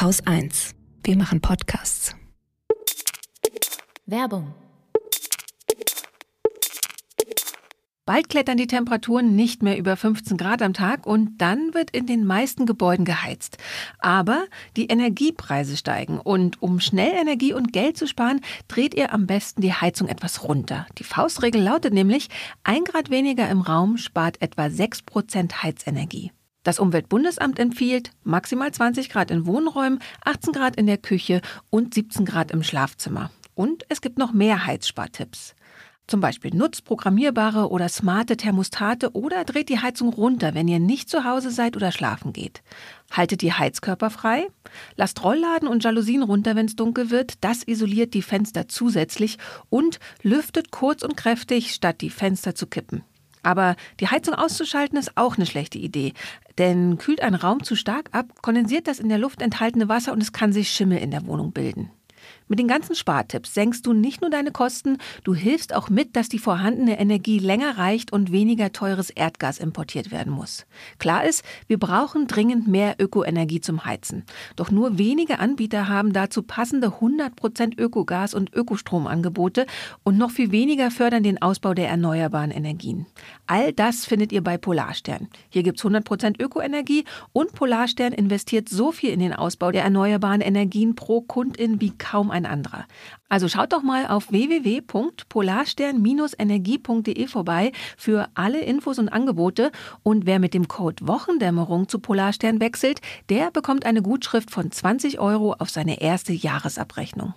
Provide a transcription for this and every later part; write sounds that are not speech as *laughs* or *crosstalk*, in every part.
Haus 1. Wir machen Podcasts. Werbung. Bald klettern die Temperaturen nicht mehr über 15 Grad am Tag und dann wird in den meisten Gebäuden geheizt. Aber die Energiepreise steigen und um schnell Energie und Geld zu sparen, dreht ihr am besten die Heizung etwas runter. Die Faustregel lautet nämlich, ein Grad weniger im Raum spart etwa 6 Prozent Heizenergie. Das Umweltbundesamt empfiehlt maximal 20 Grad in Wohnräumen, 18 Grad in der Küche und 17 Grad im Schlafzimmer. Und es gibt noch mehr Heizspartipps. Zum Beispiel nutzt programmierbare oder smarte Thermostate oder dreht die Heizung runter, wenn ihr nicht zu Hause seid oder schlafen geht. Haltet die Heizkörper frei, lasst Rollladen und Jalousien runter, wenn es dunkel wird, das isoliert die Fenster zusätzlich und lüftet kurz und kräftig, statt die Fenster zu kippen. Aber die Heizung auszuschalten ist auch eine schlechte Idee, denn kühlt ein Raum zu stark ab, kondensiert das in der Luft enthaltene Wasser und es kann sich Schimmel in der Wohnung bilden. Mit den ganzen Spartipps senkst du nicht nur deine Kosten, du hilfst auch mit, dass die vorhandene Energie länger reicht und weniger teures Erdgas importiert werden muss. Klar ist, wir brauchen dringend mehr Ökoenergie zum Heizen. Doch nur wenige Anbieter haben dazu passende 100% Ökogas und Ökostromangebote und noch viel weniger fördern den Ausbau der erneuerbaren Energien. All das findet ihr bei Polarstern. Hier gibt's 100% Ökoenergie und Polarstern investiert so viel in den Ausbau der erneuerbaren Energien pro Kundin wie kaum ein anderer. Also schaut doch mal auf www.polarstern-energie.de vorbei für alle Infos und Angebote. Und wer mit dem Code Wochendämmerung zu Polarstern wechselt, der bekommt eine Gutschrift von 20 Euro auf seine erste Jahresabrechnung.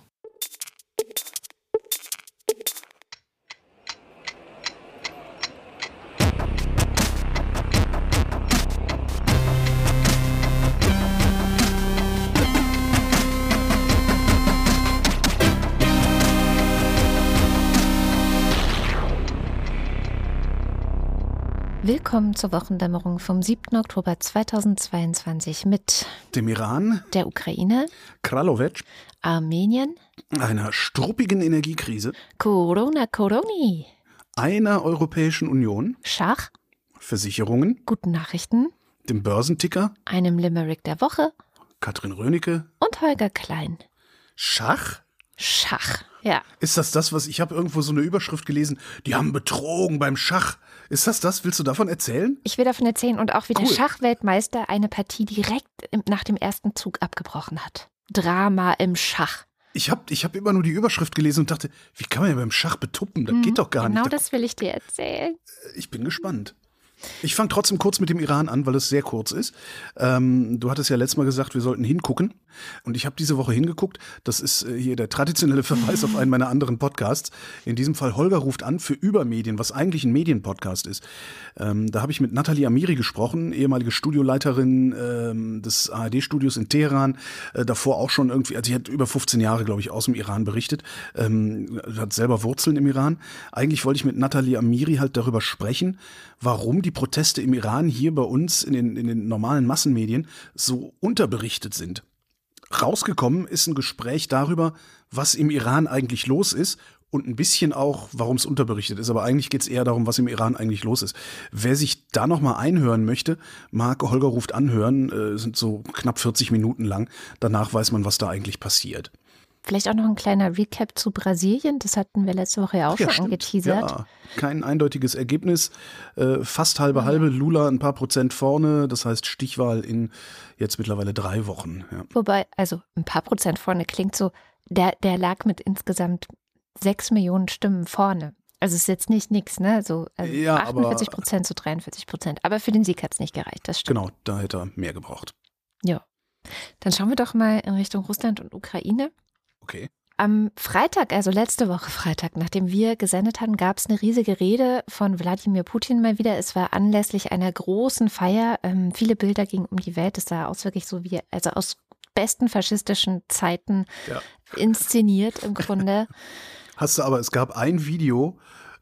Willkommen zur Wochendämmerung vom 7. Oktober 2022 mit dem Iran, der Ukraine, Kralowetsch, Armenien, einer struppigen Energiekrise, Corona Coroni, einer Europäischen Union, Schach, Versicherungen, guten Nachrichten, dem Börsenticker, einem Limerick der Woche, Katrin Rönecke und Holger Klein. Schach? Schach, ja. Ist das das, was ich habe irgendwo so eine Überschrift gelesen? Die haben betrogen beim Schach. Ist das das? Willst du davon erzählen? Ich will davon erzählen und auch wie Cool. der Schachweltmeister eine Partie direkt nach dem ersten Zug abgebrochen hat. Drama im Schach. Ich habe ich hab immer nur die Überschrift gelesen und dachte, wie kann man ja beim Schach betuppen? Das Mhm, geht doch gar Genau nicht. Da- das will ich dir erzählen. Ich bin gespannt. Ich fange trotzdem kurz mit dem Iran an, weil es sehr kurz ist. Ähm, du hattest ja letztes Mal gesagt, wir sollten hingucken. Und ich habe diese Woche hingeguckt. Das ist äh, hier der traditionelle *laughs* Verweis auf einen meiner anderen Podcasts. In diesem Fall Holger ruft an für Übermedien, was eigentlich ein Medienpodcast ist. Ähm, da habe ich mit Nathalie Amiri gesprochen, ehemalige Studioleiterin ähm, des ARD-Studios in Teheran. Äh, davor auch schon irgendwie, also sie hat über 15 Jahre, glaube ich, aus dem Iran berichtet. Ähm, hat selber Wurzeln im Iran. Eigentlich wollte ich mit Nathalie Amiri halt darüber sprechen, warum die Proteste im Iran hier bei uns in den, in den normalen Massenmedien so unterberichtet sind. Rausgekommen ist ein Gespräch darüber, was im Iran eigentlich los ist und ein bisschen auch, warum es unterberichtet ist. Aber eigentlich geht es eher darum, was im Iran eigentlich los ist. Wer sich da noch mal einhören möchte, mag Holger ruft anhören, äh, sind so knapp 40 Minuten lang. Danach weiß man, was da eigentlich passiert. Vielleicht auch noch ein kleiner Recap zu Brasilien. Das hatten wir letzte Woche ja auch schon stimmt. angeteasert. Ja, kein eindeutiges Ergebnis. Äh, fast halbe halbe. Lula ein paar Prozent vorne. Das heißt Stichwahl in jetzt mittlerweile drei Wochen. Ja. Wobei, also ein paar Prozent vorne klingt so, der, der lag mit insgesamt sechs Millionen Stimmen vorne. Also es ist jetzt nicht nix, ne? So also Ja, aber- 48 Prozent zu 43 Prozent. Aber für den Sieg hat es nicht gereicht, das stimmt. Genau, da hätte er mehr gebraucht. Ja. Dann schauen wir doch mal in Richtung Russland und Ukraine. Okay. Am Freitag, also letzte Woche Freitag, nachdem wir gesendet hatten, gab es eine riesige Rede von Wladimir Putin mal wieder. Es war anlässlich einer großen Feier. Ähm, viele Bilder gingen um die Welt. Es sah aus wirklich so wie, also aus besten faschistischen Zeiten Ja. inszeniert im Grunde. *laughs* Hast du aber, es gab ein Video,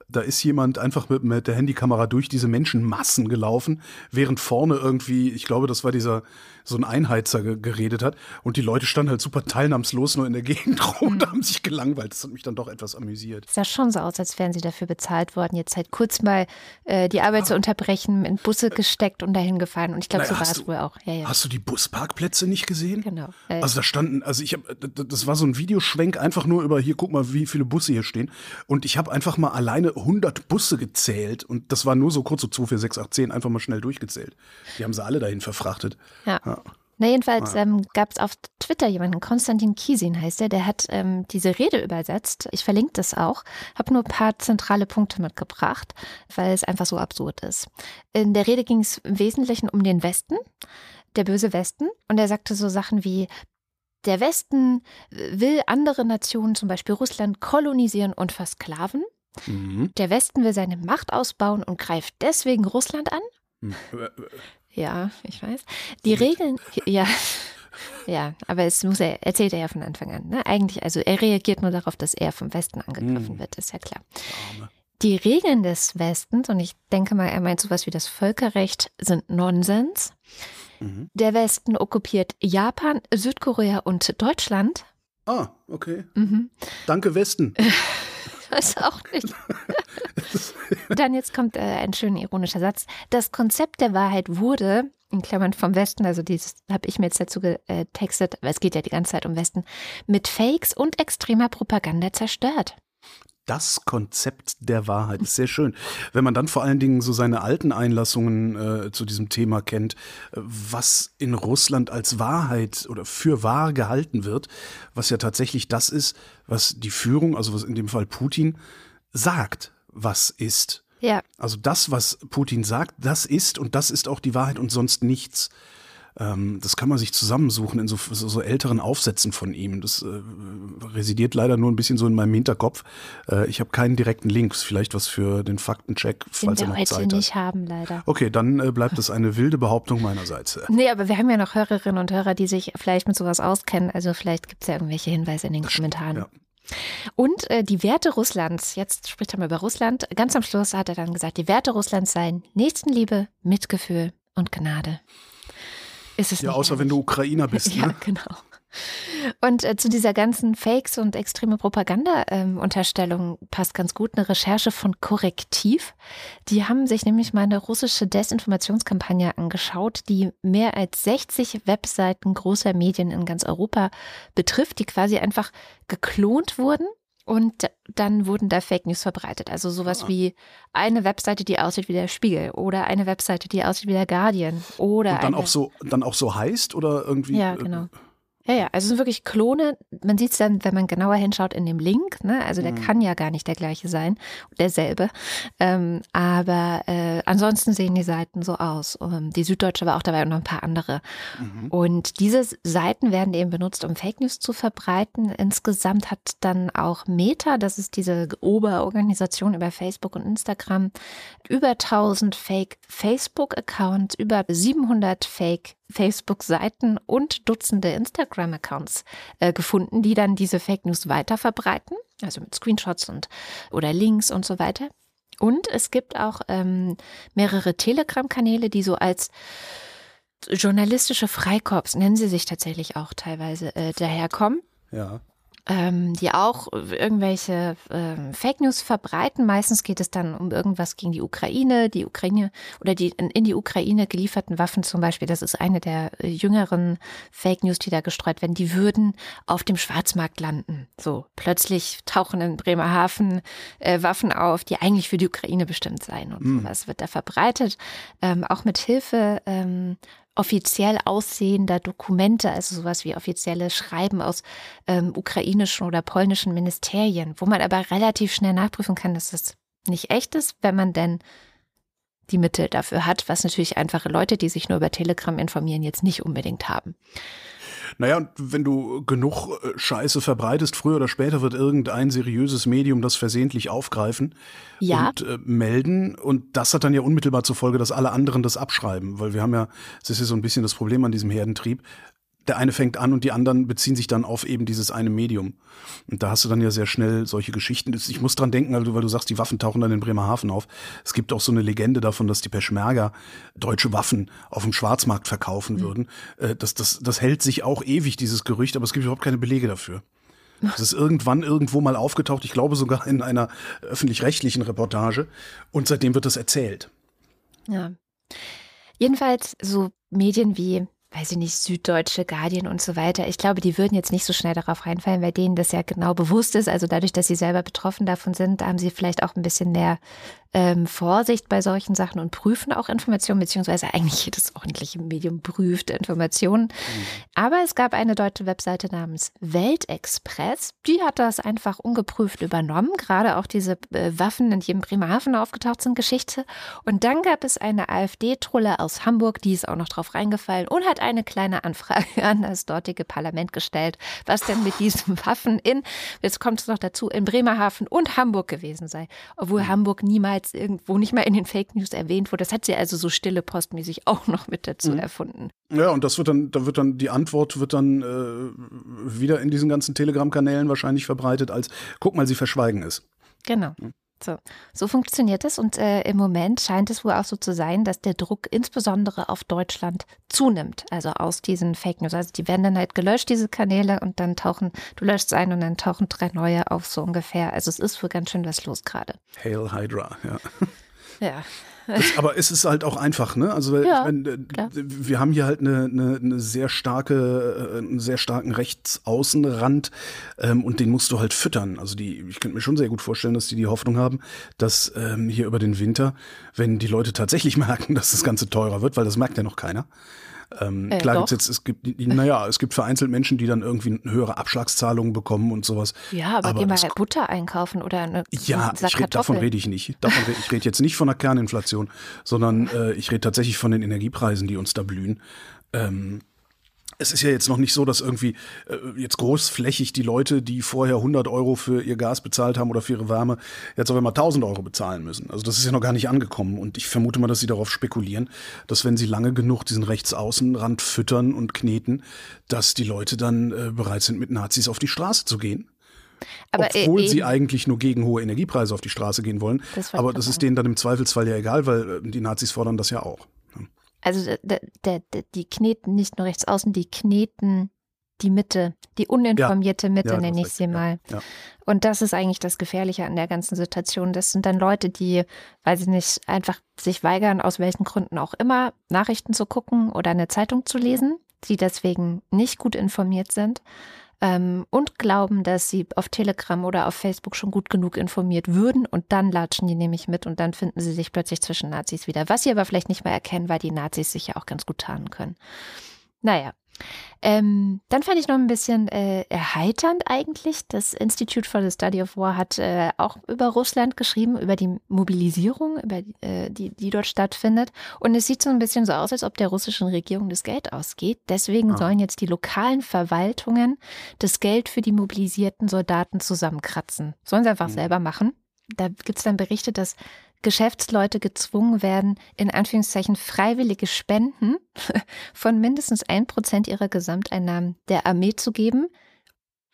Da ist jemand einfach mit, mit der Handykamera durch diese Menschenmassen gelaufen, während vorne irgendwie, ich glaube, das war dieser so ein Einheizer ge geredet hat und die Leute standen halt super teilnahmslos nur in der *laughs* Gegend rum und haben sich gelangweilt. Das hat mich dann doch etwas amüsiert. Es sah schon so aus, als wären sie dafür bezahlt worden, jetzt halt kurz mal äh, die Arbeit zu unterbrechen, in Busse gesteckt und dahin gefahren. Und ich glaube, so war es du- wohl auch. Ja, ja. Hast du die Busparkplätze nicht gesehen? Genau. Äh, Also da standen, also ich habe, das war so ein Videoschwenk einfach nur über hier, guck mal, wie viele Busse hier stehen. Und ich habe einfach mal alleine 100 Busse gezählt und das war nur so kurz so 2, 4, 6, 8, 10 einfach mal schnell durchgezählt. Die haben sie alle dahin verfrachtet. Ja. Ja. Na, jedenfalls ähm, gab es auf Twitter jemanden, Konstantin Kiesin heißt er, der hat ähm, diese Rede übersetzt. Ich verlinke das auch, habe nur ein paar zentrale Punkte mitgebracht, weil es einfach so absurd ist. In der Rede ging es im Wesentlichen um den Westen, der böse Westen, und er sagte so Sachen wie, der Westen will andere Nationen, zum Beispiel Russland, kolonisieren und versklaven. Mhm. Der Westen will seine Macht ausbauen und greift deswegen Russland an. Ja, ich weiß. Die Regeln, ja, *laughs* ja, aber es muss er, erzählt er ja von Anfang an. Ne? Eigentlich, also er reagiert nur darauf, dass er vom Westen angegriffen Hm. wird, ist ja klar. Arme. Die Regeln des Westens, und ich denke mal, er meint sowas wie das Völkerrecht, sind Nonsens. Mhm. Der Westen okkupiert Japan, Südkorea und Deutschland. Ah, okay. Mhm. Danke, Westen. *laughs* Weiß auch nicht. *laughs* Dann jetzt kommt äh, ein schöner ironischer Satz. Das Konzept der Wahrheit wurde, in Klammern vom Westen, also dieses habe ich mir jetzt dazu getextet, aber es geht ja die ganze Zeit um Westen, mit Fakes und extremer Propaganda zerstört. Das Konzept der Wahrheit ist sehr schön. Wenn man dann vor allen Dingen so seine alten Einlassungen äh, zu diesem Thema kennt, äh, was in Russland als Wahrheit oder für wahr gehalten wird, was ja tatsächlich das ist, was die Führung, also was in dem Fall Putin, sagt, was ist. Ja, Also das, was Putin sagt, das ist und das ist auch die Wahrheit und sonst nichts. Ähm, das kann man sich zusammensuchen in so, so, so älteren Aufsätzen von ihm. Das äh, residiert leider nur ein bisschen so in meinem Hinterkopf. Äh, ich habe keinen direkten Link, vielleicht was für den Faktencheck, den falls er wir noch heute Zeit nicht hat. haben, leider. Okay, dann äh, bleibt es eine wilde Behauptung meinerseits. *laughs* Nee, aber wir haben ja noch Hörerinnen und Hörer, die sich vielleicht mit sowas auskennen. Also vielleicht gibt es ja irgendwelche Hinweise in den Kommentaren. ja. Und äh, die Werte Russlands, jetzt spricht er mal über Russland. Ganz am Schluss hat er dann gesagt, die Werte Russlands seien Nächstenliebe, Mitgefühl und Gnade. Ist es Ja, außer wenn du ehrlich? Ukrainer bist. *laughs* Ja, Ne? genau. Und äh, zu dieser ganzen Fakes und extreme Propaganda-Unterstellung passt ganz gut eine Recherche von Korrektiv. Die haben sich nämlich mal eine russische Desinformationskampagne angeschaut, die mehr als 60 Webseiten großer Medien in ganz Europa betrifft, die quasi einfach geklont wurden. Und dann wurden da Fake News verbreitet. Also sowas Ah. wie eine Webseite, die aussieht wie der Spiegel oder eine Webseite, die aussieht wie der Guardian oder Und dann auch so, dann auch so heißt oder irgendwie. ja, äh, genau. Ja, ja, also es sind wirklich Klone. Man sieht es dann, wenn man genauer hinschaut in dem Link. Ne? Also der Mhm. kann ja gar nicht der gleiche sein, derselbe. Ähm, aber äh, ansonsten sehen die Seiten so aus. Ähm, die Süddeutsche war auch dabei und noch ein paar andere. Mhm. Und diese Seiten werden eben benutzt, um Fake News zu verbreiten. Insgesamt hat dann auch Meta, das ist diese Oberorganisation über Facebook und Instagram, über 1000 Fake Facebook-Accounts, über 700 Fake Facebook-Seiten und Dutzende Instagram-Accounts äh, gefunden, die dann diese Fake News weiter verbreiten, also mit Screenshots und oder Links und so weiter. Und es gibt auch ähm, mehrere Telegram-Kanäle, die so als journalistische Freikorps, nennen sie sich tatsächlich auch teilweise, äh, daherkommen Ja. Ähm, die auch irgendwelche ähm, Fake News verbreiten. Meistens geht es dann um irgendwas gegen die Ukraine, die Ukraine oder die in, die Ukraine gelieferten Waffen zum Beispiel. Das ist eine der äh, jüngeren Fake News, die da gestreut werden. Die würden auf dem Schwarzmarkt landen. So plötzlich tauchen in Bremerhaven äh, Waffen auf, die eigentlich für die Ukraine bestimmt seien und Mm. sowas wird da verbreitet. Ähm, auch mit Hilfe ähm, offiziell aussehender Dokumente, also sowas wie offizielle Schreiben aus ähm, ukrainischen oder polnischen Ministerien, wo man aber relativ schnell nachprüfen kann, dass das nicht echt ist, wenn man denn die Mittel dafür hat, was natürlich einfache Leute, die sich nur über Telegram informieren, jetzt nicht unbedingt haben. Naja, und wenn du genug äh, Scheiße verbreitest, früher oder später wird irgendein seriöses Medium das versehentlich aufgreifen Ja. und äh, melden. Und das hat dann ja unmittelbar zur Folge, dass alle anderen das abschreiben. Weil wir haben ja, das ist ja so ein bisschen das Problem an diesem Herdentrieb. Der eine fängt an und die anderen beziehen sich dann auf eben dieses eine Medium. Und da hast du dann ja sehr schnell solche Geschichten. Ich muss dran denken, also, weil du sagst, die Waffen tauchen dann in Bremerhaven auf. Es gibt auch so eine Legende davon, dass die Peschmerga deutsche Waffen auf dem Schwarzmarkt verkaufen mhm. würden. Äh, das, das, das hält sich auch ewig, dieses Gerücht, aber es gibt überhaupt keine Belege dafür. Das ist irgendwann irgendwo mal aufgetaucht, ich glaube sogar in einer öffentlich-rechtlichen Reportage. Und seitdem wird das erzählt. Ja. Jedenfalls so Medien wie weiß ich nicht, Süddeutsche, Guardian und so weiter. Ich glaube, die würden jetzt nicht so schnell darauf reinfallen, weil denen das ja genau bewusst ist. Also dadurch, dass sie selber betroffen davon sind, haben sie vielleicht auch ein bisschen mehr ähm, Vorsicht bei solchen Sachen und prüfen auch Informationen, beziehungsweise eigentlich jedes ordentliche Medium prüft Informationen. Mhm. Aber es gab eine deutsche Webseite namens Weltexpress, die hat das einfach ungeprüft übernommen, gerade auch diese äh, Waffen, in jedem Bremerhaven aufgetaucht sind, Geschichte. Und dann gab es eine AfD-Trulle aus Hamburg, die ist auch noch drauf reingefallen und hat eine kleine Anfrage *laughs* an das dortige Parlament gestellt, was denn mit diesen Waffen in, jetzt kommt es noch dazu, in Bremerhaven und Hamburg gewesen sei, obwohl mhm. Hamburg niemals jemals irgendwo nicht mal in den Fake News erwähnt wurde. Das hat sie also so stille postmäßig *laughs* auch noch mit dazu mhm. erfunden. Ja, und das wird dann, da wird dann, die Antwort wird dann äh, wieder in diesen ganzen Telegram-Kanälen wahrscheinlich verbreitet als, guck mal, sie verschweigen es. Genau. Mhm. So, so funktioniert es und äh, im Moment scheint es wohl auch so zu sein, dass der Druck insbesondere auf Deutschland zunimmt, also aus diesen Fake News. Also die werden dann halt gelöscht, diese Kanäle, und dann tauchen, du löschst ein und dann tauchen drei neue auf, so ungefähr. Also es ist wohl ganz schön was los gerade. Hail Hydra, ja. Ja, das, aber es ist halt auch einfach, ne? Also ja, ich mein, wir haben hier halt eine, eine, eine sehr starke, äh, einen sehr starken Rechtsaußenrand ähm, und den musst du halt füttern. Also die, ich könnte mir schon sehr gut vorstellen, dass die die Hoffnung haben, dass ähm, hier über den Winter, wenn die Leute tatsächlich *laughs* merken, dass das Ganze teurer wird, weil das merkt ja noch keiner, ähm, äh, klar gibt's jetzt, es gibt, naja, es gibt vereinzelt Menschen, die dann irgendwie höhere Abschlagszahlungen bekommen und sowas. Ja, aber, aber geh mal halt Butter einkaufen oder eine Ja, ich red, davon rede ich nicht. Davon red, ich rede jetzt nicht von der Kerninflation, sondern äh, ich rede tatsächlich von den Energiepreisen, die uns da blühen. Ähm, es ist ja jetzt noch nicht so, dass irgendwie äh, jetzt großflächig die Leute, die vorher 100 Euro für ihr Gas bezahlt haben oder für ihre Wärme, jetzt auf einmal 1000 Euro bezahlen müssen. Also das ist ja noch gar nicht angekommen. Und ich vermute mal, dass sie darauf spekulieren, dass wenn sie lange genug diesen Rechtsaußenrand füttern und kneten, dass die Leute dann äh, bereit sind, mit Nazis auf die Straße zu gehen. Aber Obwohl äh, sie eigentlich nur gegen hohe Energiepreise auf die Straße gehen wollen. Das Aber das ist denen dann im Zweifelsfall ja egal, weil äh, die Nazis fordern das ja auch also der, der, die kneten nicht nur rechts außen, die kneten die Mitte, die uninformierte ja. Mitte, ja, nenne ich sie mal. Ja. Und das ist eigentlich das Gefährliche an der ganzen Situation. Das sind dann Leute, die, weil sie nicht einfach sich weigern, aus welchen Gründen auch immer, Nachrichten zu gucken oder eine Zeitung zu lesen, die deswegen nicht gut informiert sind ähm, und glauben, dass sie auf Telegram oder auf Facebook schon gut genug informiert würden und dann latschen die nämlich mit und dann finden sie sich plötzlich zwischen Nazis wieder. Was sie aber vielleicht nicht mehr erkennen, weil die Nazis sich ja auch ganz gut tarnen können. Naja, ähm, dann fand ich noch ein bisschen äh, erheiternd eigentlich. Das Institute for the Study of War hat äh, auch über Russland geschrieben, über die Mobilisierung, über die, äh, die, die dort stattfindet. Und es sieht so ein bisschen so aus, als ob der russischen Regierung das Geld ausgeht. Deswegen ah. sollen jetzt die lokalen Verwaltungen das Geld für die mobilisierten Soldaten zusammenkratzen. Sollen sie einfach mhm. selber machen. Da gibt es dann Berichte, dass Geschäftsleute gezwungen werden, in Anführungszeichen freiwillige Spenden *laughs* von mindestens ein Prozent ihrer Gesamteinnahmen der Armee zu geben.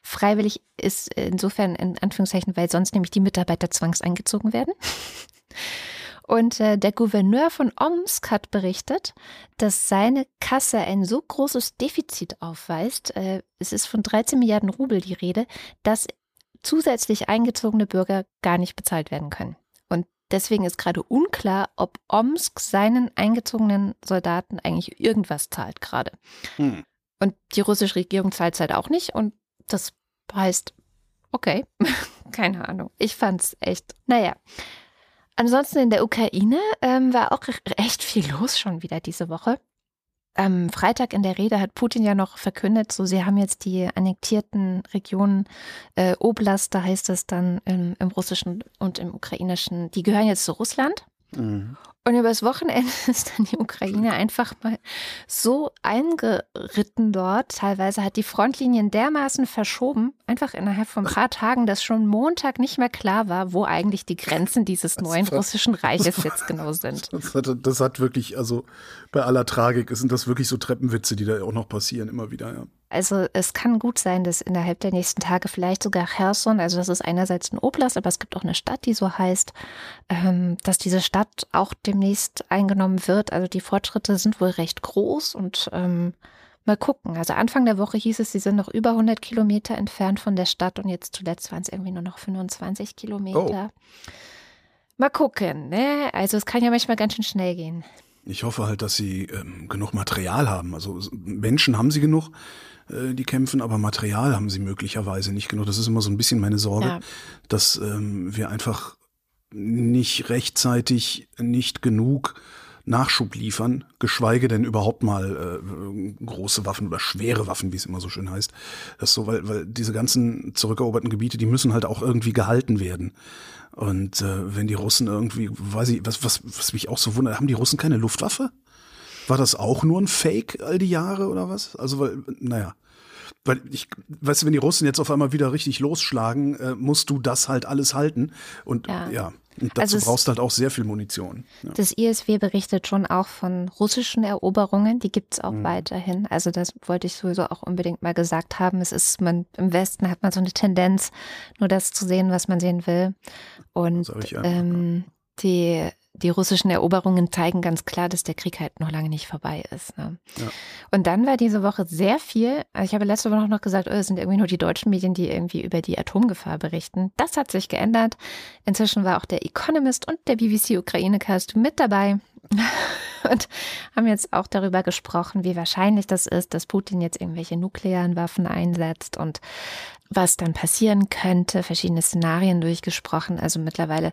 Freiwillig ist insofern in Anführungszeichen, weil sonst nämlich die Mitarbeiter zwangseingezogen werden. *laughs* Und äh, der Gouverneur von Omsk hat berichtet, dass seine Kasse ein so großes Defizit aufweist, äh, es ist von 13 Milliarden Rubel die Rede, dass zusätzlich eingezogene Bürger gar nicht bezahlt werden können. Deswegen ist gerade unklar, ob Omsk seinen eingezogenen Soldaten eigentlich irgendwas zahlt gerade. Hm. Und die russische Regierung zahlt es halt auch nicht. Und das heißt, okay, *laughs* keine Ahnung. Ich fand's echt, naja. Ansonsten in der Ukraine ähm, war auch echt viel los schon wieder diese Woche am Freitag in der Rede hat Putin ja noch verkündet, so sie haben jetzt die annektierten Regionen äh, Oblast, da heißt es dann im, im russischen und im ukrainischen, die gehören jetzt zu Russland. Mhm. Und übers Wochenende *laughs* ist dann die Ukraine einfach mal so eingeritten dort. Teilweise hat die Frontlinien dermaßen verschoben, einfach innerhalb von ein paar Tagen, dass schon Montag nicht mehr klar war, wo eigentlich die Grenzen dieses neuen russischen *laughs* Reiches jetzt genau sind. *laughs* Das hat, das hat wirklich, also bei aller Tragik sind das wirklich so Treppenwitze, die da auch noch passieren, immer wieder, ja. Also es kann gut sein, dass innerhalb der nächsten Tage vielleicht sogar Cherson, also das ist einerseits ein Oblast, aber es gibt auch eine Stadt, die so heißt, ähm, dass diese Stadt auch demnächst eingenommen wird. Also die Fortschritte sind wohl recht groß und ähm, mal gucken. Also Anfang der Woche hieß es, sie sind noch über 100 Kilometer entfernt von der Stadt und jetzt zuletzt waren es irgendwie nur noch 25 Kilometer. Oh. Mal gucken, ne? Also es kann ja manchmal ganz schön schnell gehen. Ich hoffe halt, dass sie ähm, genug Material haben. Also Menschen haben sie genug. Äh, die kämpfen, aber Material haben sie möglicherweise nicht genug. Das ist immer so ein bisschen meine Sorge, ja. dass ähm, wir einfach nicht rechtzeitig, nicht genug Nachschub liefern, geschweige denn überhaupt mal äh, große Waffen oder schwere Waffen, wie es immer so schön heißt. Das so, weil, weil diese ganzen zurückeroberten Gebiete, die müssen halt auch irgendwie gehalten werden. Und äh, wenn die Russen irgendwie, weiß ich, was, was, was mich auch so wundert, haben die Russen keine Luftwaffe? War das auch nur ein Fake all die Jahre oder was? Also, weil, naja. Weil ich, weißt du, wenn die Russen jetzt auf einmal wieder richtig losschlagen, äh, musst du das halt alles halten. Und ja, ja und dazu also brauchst du halt auch sehr viel Munition. Ja. Das ISW berichtet schon auch von russischen Eroberungen, die gibt's auch mhm. weiterhin. Also das wollte ich sowieso auch unbedingt mal gesagt haben. Es ist, man im Westen hat man so eine Tendenz, nur das zu sehen, was man sehen will. Und ähm, die die russischen Eroberungen zeigen ganz klar, dass der Krieg halt noch lange nicht vorbei ist. Ne? Ja. Und dann war diese Woche sehr viel, also ich habe letzte Woche noch gesagt, oh, es sind irgendwie nur die deutschen Medien, die irgendwie über die Atomgefahr berichten. Das hat sich geändert. Inzwischen war auch der Economist und der BBC Ukraine-Cast mit dabei *laughs* und haben jetzt auch darüber gesprochen, wie wahrscheinlich das ist, dass Putin jetzt irgendwelche nuklearen Waffen einsetzt und was dann passieren könnte, verschiedene Szenarien durchgesprochen. Also mittlerweile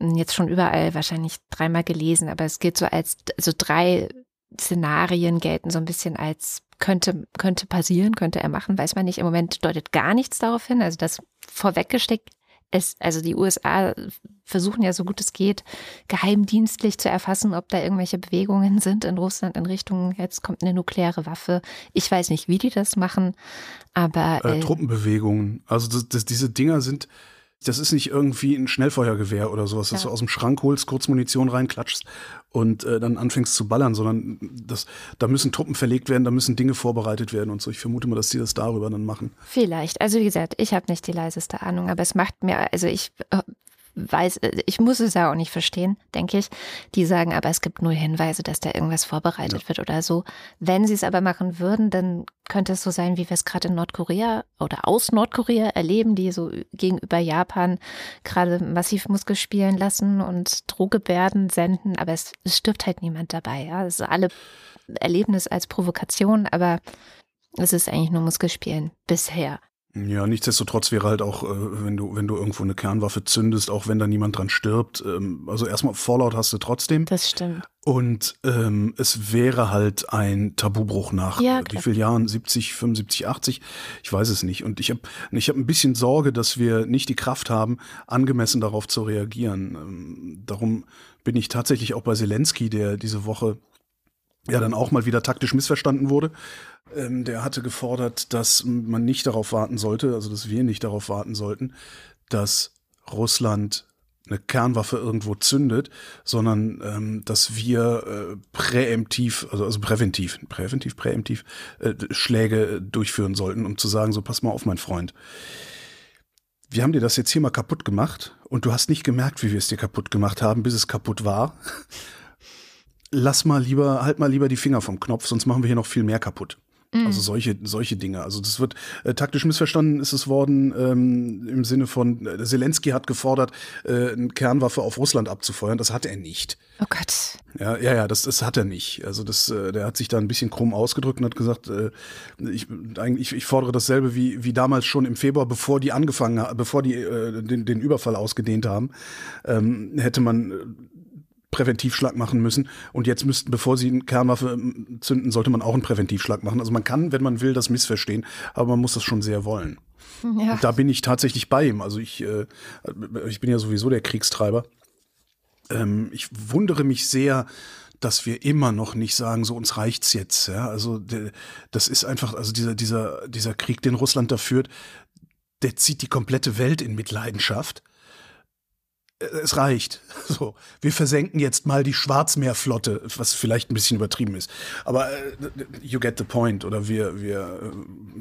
jetzt schon überall wahrscheinlich dreimal gelesen, aber es gilt so als, also drei Szenarien gelten so ein bisschen als könnte, könnte passieren, könnte er machen, weiß man nicht. Im Moment deutet gar nichts darauf hin. Also das vorweggesteckt ist, also die USA versuchen ja so gut es geht, geheimdienstlich zu erfassen, ob da irgendwelche Bewegungen *laughs* sind in Russland in Richtung, jetzt kommt eine nukleare Waffe. Ich weiß nicht, wie die das machen, aber. Äh, äh, Truppenbewegungen. Also das, das, diese Dinger sind, das ist nicht irgendwie ein Schnellfeuergewehr oder sowas, dass ja. du aus dem Schrank holst, kurz Munition reinklatschst und äh, dann anfängst zu ballern, sondern das, da müssen Truppen verlegt werden, da müssen Dinge vorbereitet werden und so. Ich vermute mal, dass die das darüber dann machen. Vielleicht. Also wie gesagt, ich habe nicht die leiseste Ahnung, aber es macht mir, also ich äh, weiß, äh, ich muss es ja auch nicht verstehen, denke ich. Die sagen aber, es gibt nur Hinweise, dass da irgendwas vorbereitet ja. wird oder so. Wenn sie es aber machen würden, dann könnte es so sein, wie wir es gerade in Nordkorea oder aus Nordkorea erleben, die so gegenüber Japan gerade massiv Muskel spielen lassen und Drohgebärden senden, aber es, es stirbt halt niemand dabei. Ja, es ist alle erleben es als Provokation, aber es ist eigentlich nur Muskelspielen bisher. Ja, nichtsdestotrotz wäre halt auch, äh, wenn du, wenn du irgendwo eine Kernwaffe zündest, auch wenn da niemand dran stirbt, ähm, also erstmal Fallout hast du trotzdem. Das stimmt. Und ähm, es wäre halt ein Tabubruch nach ja, wie vielen Jahren? 70, 75, 80? Ich weiß es nicht. Und ich habe ich hab ein bisschen Sorge, dass wir nicht die Kraft haben, angemessen darauf zu reagieren. Ähm, darum bin ich tatsächlich auch bei Zelensky, der diese Woche ja dann auch mal wieder taktisch missverstanden wurde. Ähm, der hatte gefordert, dass man nicht darauf warten sollte, also dass wir nicht darauf warten sollten, dass Russland eine Kernwaffe irgendwo zündet, sondern ähm, dass wir äh, präemptiv, also, also präventiv, präventiv, präemptiv äh, Schläge durchführen sollten, um zu sagen, so pass mal auf, mein Freund. Wir haben dir das jetzt hier mal kaputt gemacht und du hast nicht gemerkt, wie wir es dir kaputt gemacht haben, bis es kaputt war lass mal lieber, halt mal lieber die Finger vom Knopf, sonst machen wir hier noch viel mehr kaputt. Mhm. Also solche, solche Dinge. Also das wird äh, taktisch missverstanden ist es worden ähm, im Sinne von äh, Zelensky hat gefordert, äh, eine Kernwaffe auf Russland abzufeuern. Das hat er nicht. Oh Gott. Ja, ja, ja, das, das hat er nicht. Also das, äh, der hat sich da ein bisschen krumm ausgedrückt und hat gesagt, äh, ich, eigentlich, ich fordere dasselbe wie, wie damals schon im Februar, bevor die angefangen, bevor die äh, den, den Überfall ausgedehnt haben, ähm, hätte man äh, Präventivschlag machen müssen. Und jetzt müssten, bevor sie eine Kernwaffe ähm, zünden, sollte man auch einen Präventivschlag machen. Also man kann, wenn man will, das missverstehen, aber man muss das schon sehr wollen. Ja. da bin ich tatsächlich bei ihm. Also ich, äh, ich bin ja sowieso der Kriegstreiber. ähm, ich wundere mich sehr, dass wir immer noch nicht sagen, so uns reicht's jetzt. Ja, also das ist einfach, also dieser dieser dieser Krieg, den Russland da führt, der zieht die komplette Welt in Mitleidenschaft. Äh, es reicht. *laughs* So, wir versenken jetzt mal die Schwarzmeerflotte, was vielleicht ein bisschen übertrieben ist. Aber äh, you get the point. Oder wir, wir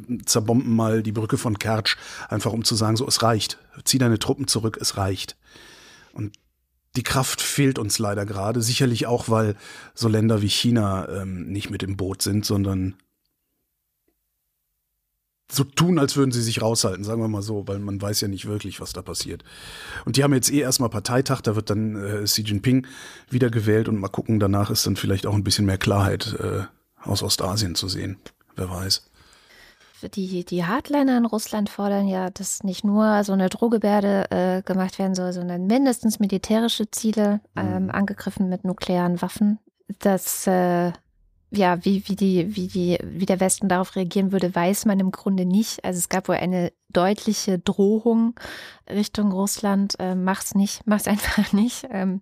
äh, zerbomben mal die Brücke von Kertsch, einfach um zu sagen, so, es reicht. Zieh deine Truppen zurück, es reicht. Und die Kraft fehlt uns leider gerade. Sicherlich auch, weil so Länder wie China ähm, nicht mit im Boot sind, sondern so tun, als würden sie sich raushalten, sagen wir mal so, weil man weiß ja nicht wirklich, was da passiert. Und die haben jetzt eh erstmal Parteitag, da wird dann äh, Xi Jinping wiedergewählt und mal gucken, danach ist dann vielleicht auch ein bisschen mehr Klarheit äh, aus Ostasien zu sehen. Wer weiß. Die, die Hardliner in Russland fordern ja, dass nicht nur so eine Drohgebärde äh, gemacht werden soll, sondern mindestens militärische Ziele ähm, mhm. angegriffen mit nuklearen Waffen. Das äh, ja, wie, wie, die, wie, die, wie der Westen darauf reagieren würde, weiß man im Grunde nicht. Also es gab wohl eine deutliche Drohung Richtung Russland. Äh, mach's nicht, mach's *laughs* einfach nicht. Ähm,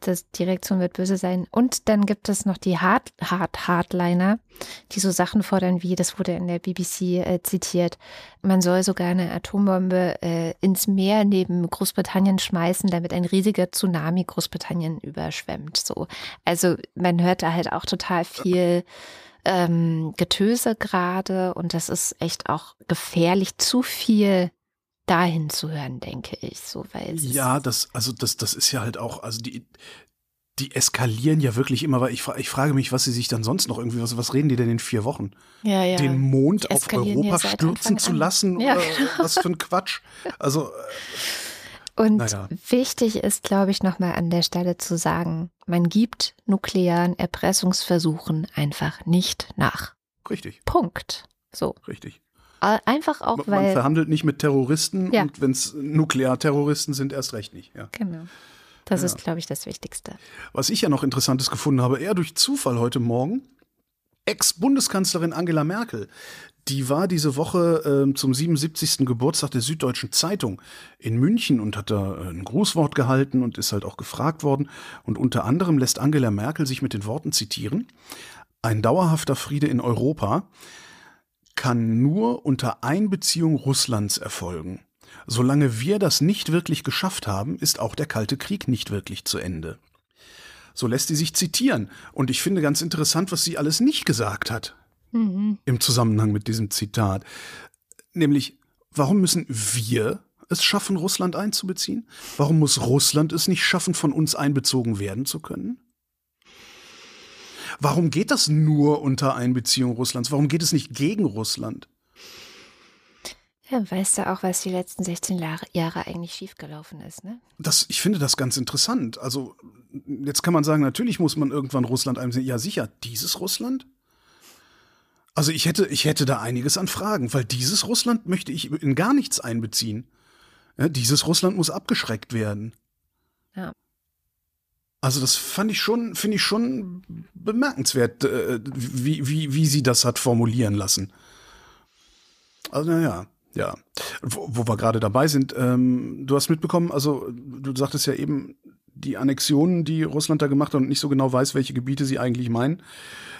das, die Reaktion wird böse sein. Und dann gibt es noch die Hard, Hard, Hardliner, die so Sachen fordern wie, das wurde in der BBC äh, zitiert, man soll sogar eine Atombombe äh, ins Meer neben Großbritannien schmeißen, damit ein riesiger Tsunami Großbritannien überschwemmt. So. Also man hört da halt auch total viel ähm, Getöse gerade und das ist echt auch gefährlich, zu viel dahin zu hören, denke ich, so weil ja, das also das das ist ja halt auch also die die eskalieren ja wirklich immer, weil ich, ich frage mich, was sie sich dann sonst noch irgendwie, was, was reden die denn in vier Wochen? Ja, ja. Den Mond auf Europa stürzen zu lassen? Ja, oder genau. was für ein Quatsch? Also. Äh, Und naja. wichtig ist, glaube ich, nochmal an der Stelle zu sagen, man gibt nuklearen Erpressungsversuchen einfach nicht nach. Richtig. Punkt. So. Richtig. Einfach auch, man, weil. Man verhandelt nicht mit Terroristen ja. und wenn es Nuklearterroristen sind, erst recht nicht. Ja. Genau. Das ja. ist, glaube ich, das Wichtigste. Was ich ja noch Interessantes gefunden habe, eher durch Zufall heute Morgen, Ex-Bundeskanzlerin Angela Merkel, die war diese Woche äh, zum 77. Geburtstag der Süddeutschen Zeitung in München und hat da äh, ein Grußwort gehalten und ist halt auch gefragt worden. Und unter anderem lässt Angela Merkel sich mit den Worten zitieren, ein dauerhafter Friede in Europa kann nur unter Einbeziehung Russlands erfolgen. Solange wir das nicht wirklich geschafft haben, ist auch der Kalte Krieg nicht wirklich zu Ende. So lässt sie sich zitieren. Und ich finde ganz interessant, was sie alles nicht gesagt hat mhm. im Zusammenhang mit diesem Zitat. Nämlich, warum müssen wir es schaffen, Russland einzubeziehen? Warum muss Russland es nicht schaffen, von uns einbezogen werden zu können? Warum geht das nur unter Einbeziehung Russlands? Warum geht es nicht gegen Russland? Ja, weißt du auch, was die letzten 16 Jahre eigentlich schiefgelaufen ist, ne? Das, ich finde das ganz interessant. Also, jetzt kann man sagen, natürlich muss man irgendwann Russland einsehen. Ja, sicher, dieses Russland? Also, ich hätte, ich hätte da einiges an Fragen, weil dieses Russland möchte ich in gar nichts einbeziehen. Ja, dieses Russland muss abgeschreckt werden. Ja. Also das fand ich schon, finde ich schon bemerkenswert, äh, wie, wie, wie sie das hat formulieren lassen. Also naja. Ja, wo, wo wir gerade dabei sind, ähm, du hast mitbekommen, also du sagtest ja eben, die Annexionen, die Russland da gemacht hat und nicht so genau weiß, welche Gebiete sie eigentlich meinen.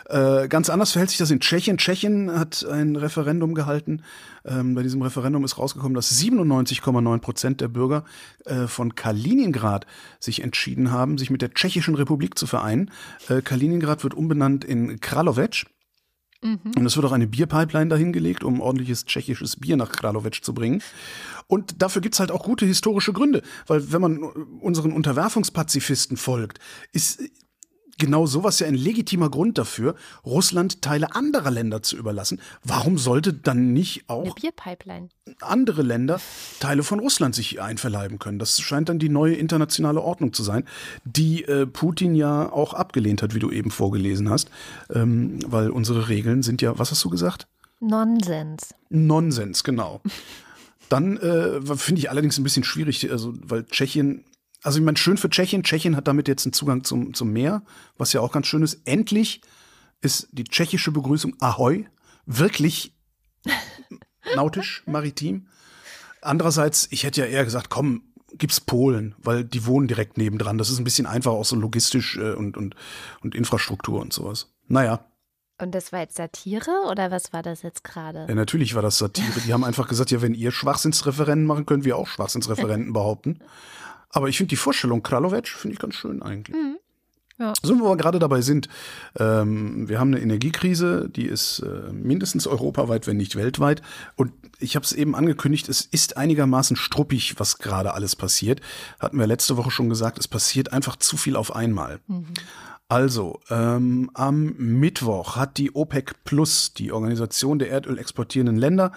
Äh, ganz anders verhält sich das in Tschechien. Tschechien hat ein Referendum gehalten. Ähm, bei diesem Referendum ist rausgekommen, dass 97,9 Prozent der Bürger äh, von Kaliningrad sich entschieden haben, sich mit der Tschechischen Republik zu vereinen. Äh, Kaliningrad wird umbenannt in Kralovec. Mhm. Und es wird auch eine Bierpipeline dahingelegt, um ordentliches tschechisches Bier nach Kralowetsch zu bringen. Und dafür gibt's halt auch gute historische Gründe, weil wenn man unseren Unterwerfungspazifisten folgt, ist genau sowas ja ein legitimer Grund dafür, Russland Teile anderer Länder zu überlassen. Warum sollte dann nicht auch andere Länder Teile von Russland sich einverleiben können? Das scheint dann die neue internationale Ordnung zu sein, die äh, Putin ja auch abgelehnt hat, wie du eben vorgelesen hast, ähm, weil unsere Regeln sind ja, was hast du gesagt? Nonsens. Nonsens, genau. Dann äh, finde ich allerdings ein bisschen schwierig, also weil Tschechien also ich meine, schön für Tschechien. Tschechien hat damit jetzt einen Zugang zum, zum Meer, was ja auch ganz schön ist. Endlich ist die tschechische Begrüßung Ahoi wirklich *laughs* nautisch, maritim. Andererseits, ich hätte ja eher gesagt, komm, gibt's Polen, weil die wohnen direkt nebendran. Das ist ein bisschen einfacher, auch so logistisch äh, und, und, und Infrastruktur und sowas. Naja. Und das war jetzt Satire oder was war das jetzt gerade? Ja, natürlich war das Satire. Die haben einfach gesagt, ja, wenn ihr Schwachsinnsreferenten machen, können wir auch Schwachsinnsreferenten *laughs* behaupten. Aber ich finde die Vorstellung Kralovic finde ich ganz schön eigentlich. Mhm. Ja. So, wo wir gerade dabei sind, ähm, wir haben eine Energiekrise, die ist äh, mindestens europaweit, wenn nicht weltweit. Und ich habe es eben angekündigt, es ist einigermaßen struppig, was gerade alles passiert. Hatten wir letzte Woche schon gesagt, es passiert einfach zu viel auf einmal. Mhm. Also, ähm, am Mittwoch hat die OPEC Plus, die Organisation der Erdöl exportierenden Länder,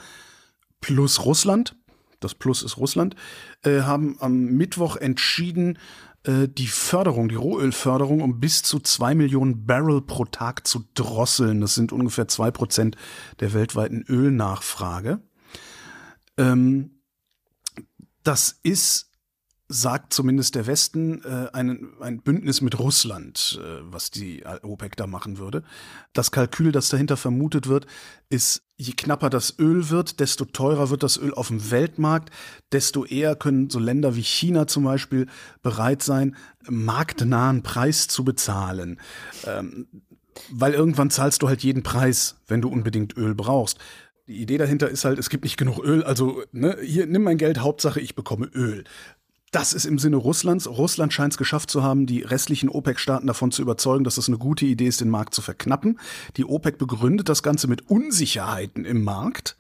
plus Russland, das Plus ist Russland, äh, haben am Mittwoch entschieden, äh, die Förderung, die Rohölförderung um bis zu zwei Millionen Barrel pro Tag zu drosseln. Das sind ungefähr zwei Prozent der weltweiten Ölnachfrage. Ähm, das ist sagt zumindest der Westen, äh, ein, ein Bündnis mit Russland, äh, was die OPEC da machen würde. Das Kalkül, das dahinter vermutet wird, ist, je knapper das Öl wird, desto teurer wird das Öl auf dem Weltmarkt, desto eher können so Länder wie China zum Beispiel bereit sein, marktnahen Preis zu bezahlen. Ähm, weil irgendwann zahlst du halt jeden Preis, wenn du unbedingt Öl brauchst. Die Idee dahinter ist halt, es gibt nicht genug Öl, also ne, hier nimm mein Geld, Hauptsache ich bekomme Öl. Das ist im Sinne Russlands. Russland scheint es geschafft zu haben, die restlichen OPEC-Staaten davon zu überzeugen, dass es eine gute Idee ist, den Markt zu verknappen. Die OPEC begründet das Ganze mit Unsicherheiten im Markt.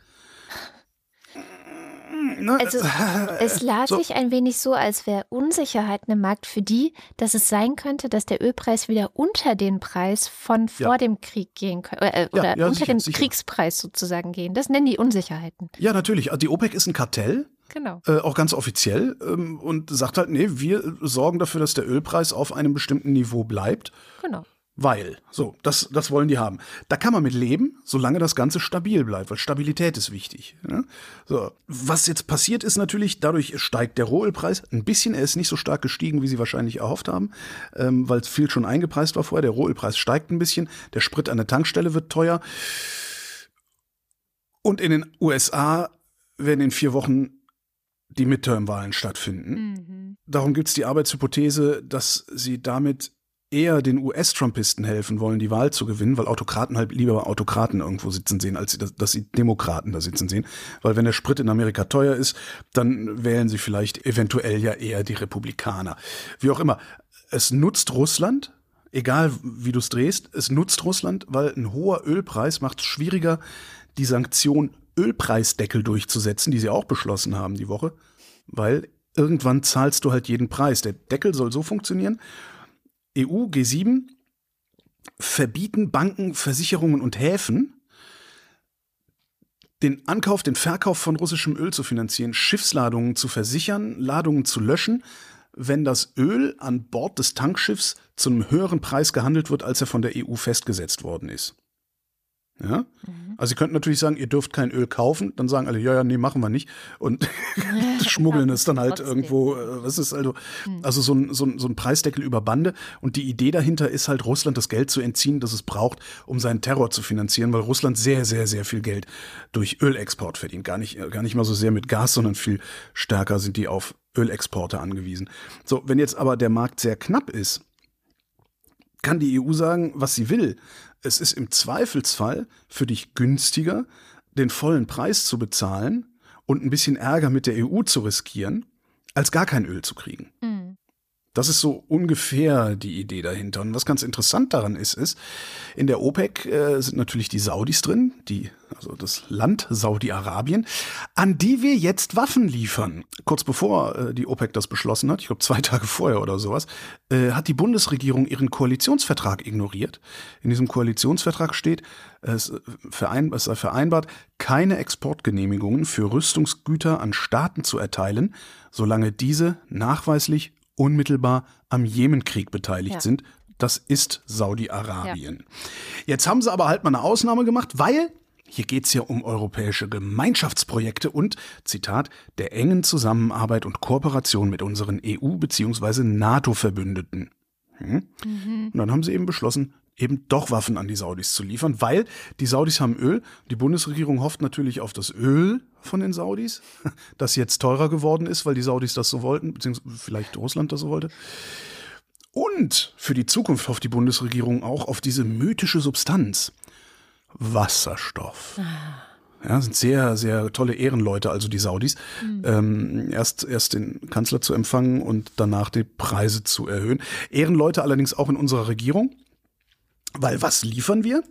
Also *laughs* es las so. sich ein wenig so, als wäre Unsicherheiten im Markt für die, dass es sein könnte, dass der Ölpreis wieder unter den Preis von vor ja. dem Krieg gehen könnte äh, oder ja, ja, unter sicher, den sicher. Kriegspreis sozusagen gehen. Das nennen die Unsicherheiten. Ja, natürlich. Also die OPEC ist ein Kartell Genau. Äh, auch ganz offiziell ähm, und sagt halt, nee, wir sorgen dafür, dass der Ölpreis auf einem bestimmten Niveau bleibt. Genau. Weil, so, das, das wollen die haben. Da kann man mit leben, solange das Ganze stabil bleibt, weil Stabilität ist wichtig. Ne? So, was jetzt passiert ist natürlich, dadurch steigt der Rohölpreis ein bisschen. Er ist nicht so stark gestiegen, wie sie wahrscheinlich erhofft haben, ähm, weil viel schon eingepreist war vorher. Der Rohölpreis steigt ein bisschen, der Sprit an der Tankstelle wird teuer. Und in den USA werden in vier Wochen die Midterm-Wahlen stattfinden. Mhm. Darum gibt es die Arbeitshypothese, dass sie damit eher den US-Trumpisten helfen wollen, die Wahl zu gewinnen, weil Autokraten halt lieber Autokraten irgendwo sitzen sehen, als sie, dass sie Demokraten da sitzen sehen. Weil wenn der Sprit in Amerika teuer ist, dann wählen sie vielleicht eventuell ja eher die Republikaner. Wie auch immer. Es nutzt Russland, egal wie du es drehst, es nutzt Russland, weil ein hoher Ölpreis macht es schwieriger, die Sanktion Ölpreisdeckel durchzusetzen, die sie auch beschlossen haben die Woche, weil irgendwann zahlst du halt jeden Preis. Der Deckel soll so funktionieren. EU, G7 verbieten Banken, Versicherungen und Häfen, den Ankauf, den Verkauf von russischem Öl zu finanzieren, Schiffsladungen zu versichern, Ladungen zu löschen, wenn das Öl an Bord des Tankschiffs zu einem höheren Preis gehandelt wird, als er von der EU festgesetzt worden ist. Ja? Mhm. Also sie könnten natürlich sagen, ihr dürft kein Öl kaufen, dann sagen alle, ja, ja, nee, machen wir nicht. Und *laughs* *laughs* schmuggeln es dann halt Trotzdem. irgendwo, äh, was ist also, mhm. also so ein, so, ein, so ein Preisdeckel über Bande. Und die Idee dahinter ist halt, Russland das Geld zu entziehen, das es braucht, um seinen Terror zu finanzieren, weil Russland sehr, sehr, sehr viel Geld durch Ölexport verdient. Gar nicht, gar nicht mal so sehr mit Gas, sondern viel stärker sind die auf Ölexporte angewiesen. So, wenn jetzt aber der Markt sehr knapp ist, kann die EU sagen, was sie will es ist im Zweifelsfall für dich günstiger, den vollen Preis zu bezahlen und ein bisschen Ärger mit der EU zu riskieren, als gar kein Öl zu kriegen. Mhm. Das ist so ungefähr die Idee dahinter. Und was ganz interessant daran ist, ist, in der OPEC äh, sind natürlich die Saudis drin, die, also das Land Saudi-Arabien, an die wir jetzt Waffen liefern. Kurz bevor äh, die OPEC das beschlossen hat, ich glaube zwei *laughs* Tage vorher oder sowas, äh, hat die Bundesregierung ihren Koalitionsvertrag ignoriert. In diesem Koalitionsvertrag steht, es, verein, es sei vereinbart, keine Exportgenehmigungen für Rüstungsgüter an Staaten zu erteilen, solange diese nachweislich unmittelbar am Jemenkrieg beteiligt ja. sind. Das ist Saudi-Arabien. Ja. Jetzt haben sie aber halt mal eine Ausnahme gemacht, weil hier geht es ja um europäische Gemeinschaftsprojekte und, Zitat, der engen Zusammenarbeit und Kooperation mit unseren EU- bzw. NATO-Verbündeten. Hm? Mhm. Und dann haben sie eben beschlossen, eben doch Waffen an die Saudis zu liefern, weil die Saudis haben Öl. Die Bundesregierung hofft natürlich auf das Öl von den Saudis, *laughs* das jetzt teurer geworden ist, weil die Saudis das so wollten, beziehungsweise vielleicht Russland das so wollte. Und für die Zukunft hofft die Bundesregierung auch auf diese mythische Substanz. Wasserstoff. Ja, sind sehr, sehr tolle Ehrenleute, also die Saudis. Mhm. Ähm, erst, erst den Kanzler zu empfangen und danach die Preise zu erhöhen. Ehrenleute allerdings auch in unserer Regierung. Weil was liefern wir?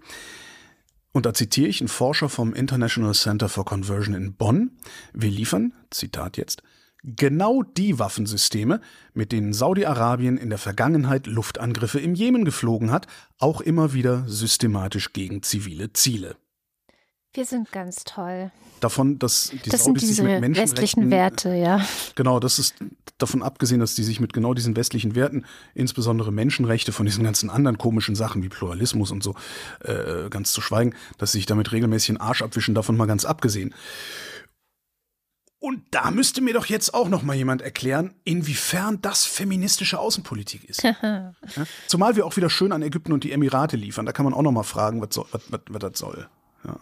Und da zitiere ich einen Forscher vom International Center for Conversion in Bonn. Wir liefern, Zitat jetzt, genau die Waffensysteme, mit denen Saudi-Arabien in der Vergangenheit Luftangriffe im Jemen geflogen hat, auch immer wieder systematisch gegen zivile Ziele. Wir sind ganz toll. Davon, dass die das sind diese sich mit westlichen Werte, ja. Genau, das ist davon abgesehen, dass die sich mit genau diesen westlichen Werten, insbesondere Menschenrechte, von diesen ganzen anderen komischen Sachen wie Pluralismus und so, äh, ganz zu schweigen, dass sie sich damit regelmäßig den Arsch abwischen, davon mal ganz abgesehen. Und da müsste mir doch jetzt auch noch mal jemand erklären, inwiefern das feministische Außenpolitik ist. *laughs* ja? Zumal wir auch wieder schön an Ägypten und die Emirate liefern. Da kann man auch noch mal fragen, was, soll, was, was, was das soll. Ja.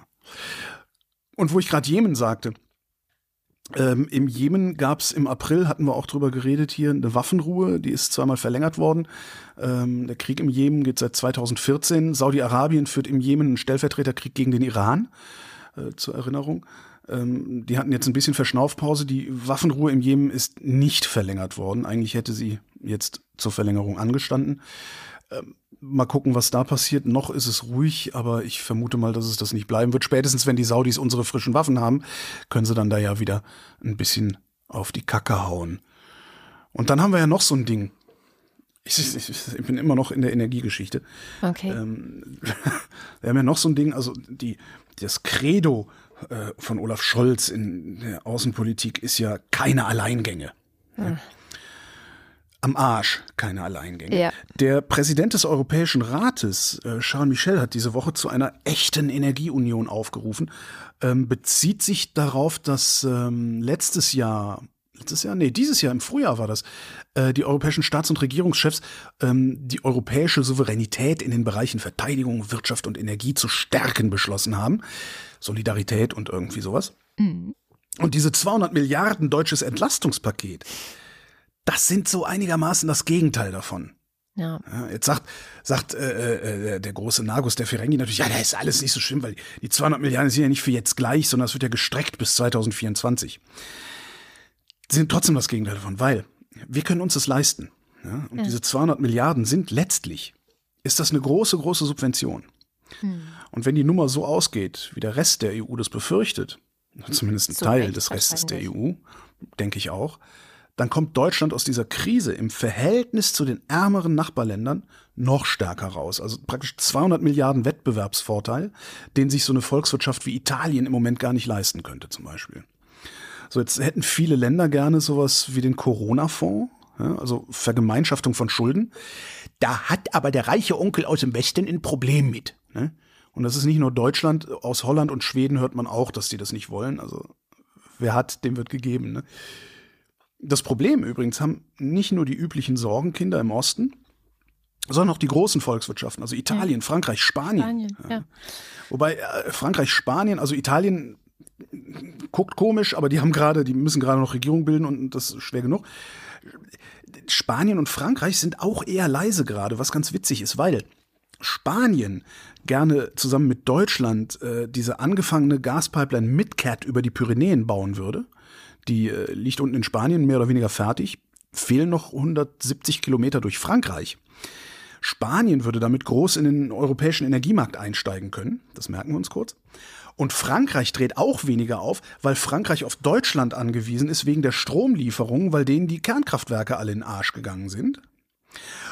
Und wo ich gerade Jemen sagte, ähm, Im Jemen gab es im April, hatten wir auch drüber geredet hier, eine Waffenruhe, die ist zweimal verlängert worden. Ähm, der Krieg im Jemen geht seit 2014. Saudi-Arabien führt im Jemen einen Stellvertreterkrieg gegen den Iran, äh, zur Erinnerung. Ähm, die hatten jetzt ein bisschen Verschnaufpause. Die Waffenruhe im Jemen ist nicht verlängert worden. Eigentlich hätte sie jetzt zur Verlängerung angestanden. Ähm, mal gucken, was da passiert. Noch ist es ruhig, aber ich vermute mal, dass es das nicht bleiben wird. Spätestens, wenn die Saudis unsere frischen Waffen haben, können sie dann da ja wieder ein bisschen auf die Kacke hauen. Und dann haben wir ja noch so ein Ding. Ich, ich, ich bin immer noch in der Energiegeschichte. Okay. Ähm, *laughs* wir haben ja noch so ein Ding, also die, das Credo äh, von Olaf Scholz in der Außenpolitik ist ja keine Alleingänge. Hm. Am Arsch keine Alleingänge. Ja. Der Präsident des Europäischen Rates, äh, Charles Michel, hat diese Woche zu einer echten Energieunion aufgerufen, ähm, bezieht sich darauf, dass ähm, letztes Jahr letztes Jahr, nee, dieses Jahr im Frühjahr war das, äh, die europäischen Staats- und Regierungschefs ähm, die europäische Souveränität in den Bereichen Verteidigung, Wirtschaft und Energie zu stärken beschlossen haben. Solidarität und irgendwie sowas. Mhm. Und diese 200 Milliarden deutsches Entlastungspaket, das sind so einigermaßen das Gegenteil davon. Ja. ja. jetzt sagt, sagt äh, äh, der große Nagus, der Ferengi natürlich, ja, das ist alles nicht so schlimm, weil die 200 Milliarden sind ja nicht für jetzt gleich, sondern es wird ja gestreckt bis 2024. Sie sind trotzdem das Gegenteil davon, weil wir können uns das leisten. Ja? Und ja. diese 200 Milliarden sind letztlich, ist das eine große, große Subvention. Hm. Und wenn die Nummer so ausgeht, wie der Rest der EU das befürchtet, zumindest ein so Teil des Restes der EU, denke ich auch, dann kommt Deutschland aus dieser Krise im Verhältnis zu den ärmeren Nachbarländern noch stärker raus. Also praktisch 200 Milliarden Wettbewerbsvorteil, den sich so eine Volkswirtschaft wie Italien im Moment gar nicht leisten könnte zum Beispiel. So, jetzt hätten viele Länder gerne sowas wie den Corona-Fonds, ja, also Vergemeinschaftung von Schulden. Da hat aber der reiche Onkel aus dem Westen ein Problem mit. Ne? Und das ist nicht nur Deutschland, aus Holland und Schweden hört man auch, dass die das nicht wollen. Also wer hat, dem wird gegeben. Ne? Das Problem übrigens haben nicht nur die üblichen Sorgenkinder im Osten, sondern auch die großen Volkswirtschaften, also Italien, ja. Frankreich, Spanien. Spanien ja. Wobei äh, Frankreich, Spanien, also Italien guckt komisch, aber die haben gerade, die müssen gerade noch Regierung bilden und das ist schwer genug. Spanien und Frankreich sind auch eher leise gerade, was ganz witzig ist, weil Spanien gerne zusammen mit Deutschland äh, diese angefangene Gaspipeline MidCat über die Pyrenäen bauen würde. Die äh, liegt unten in Spanien mehr oder weniger fertig. Fehlen noch 170 Kilometer durch Frankreich. Spanien würde damit groß in den europäischen Energiemarkt einsteigen können. Das merken wir uns kurz. Und Frankreich dreht auch weniger auf, weil Frankreich auf Deutschland angewiesen ist wegen der Stromlieferungen, weil denen die Kernkraftwerke alle in den Arsch gegangen sind.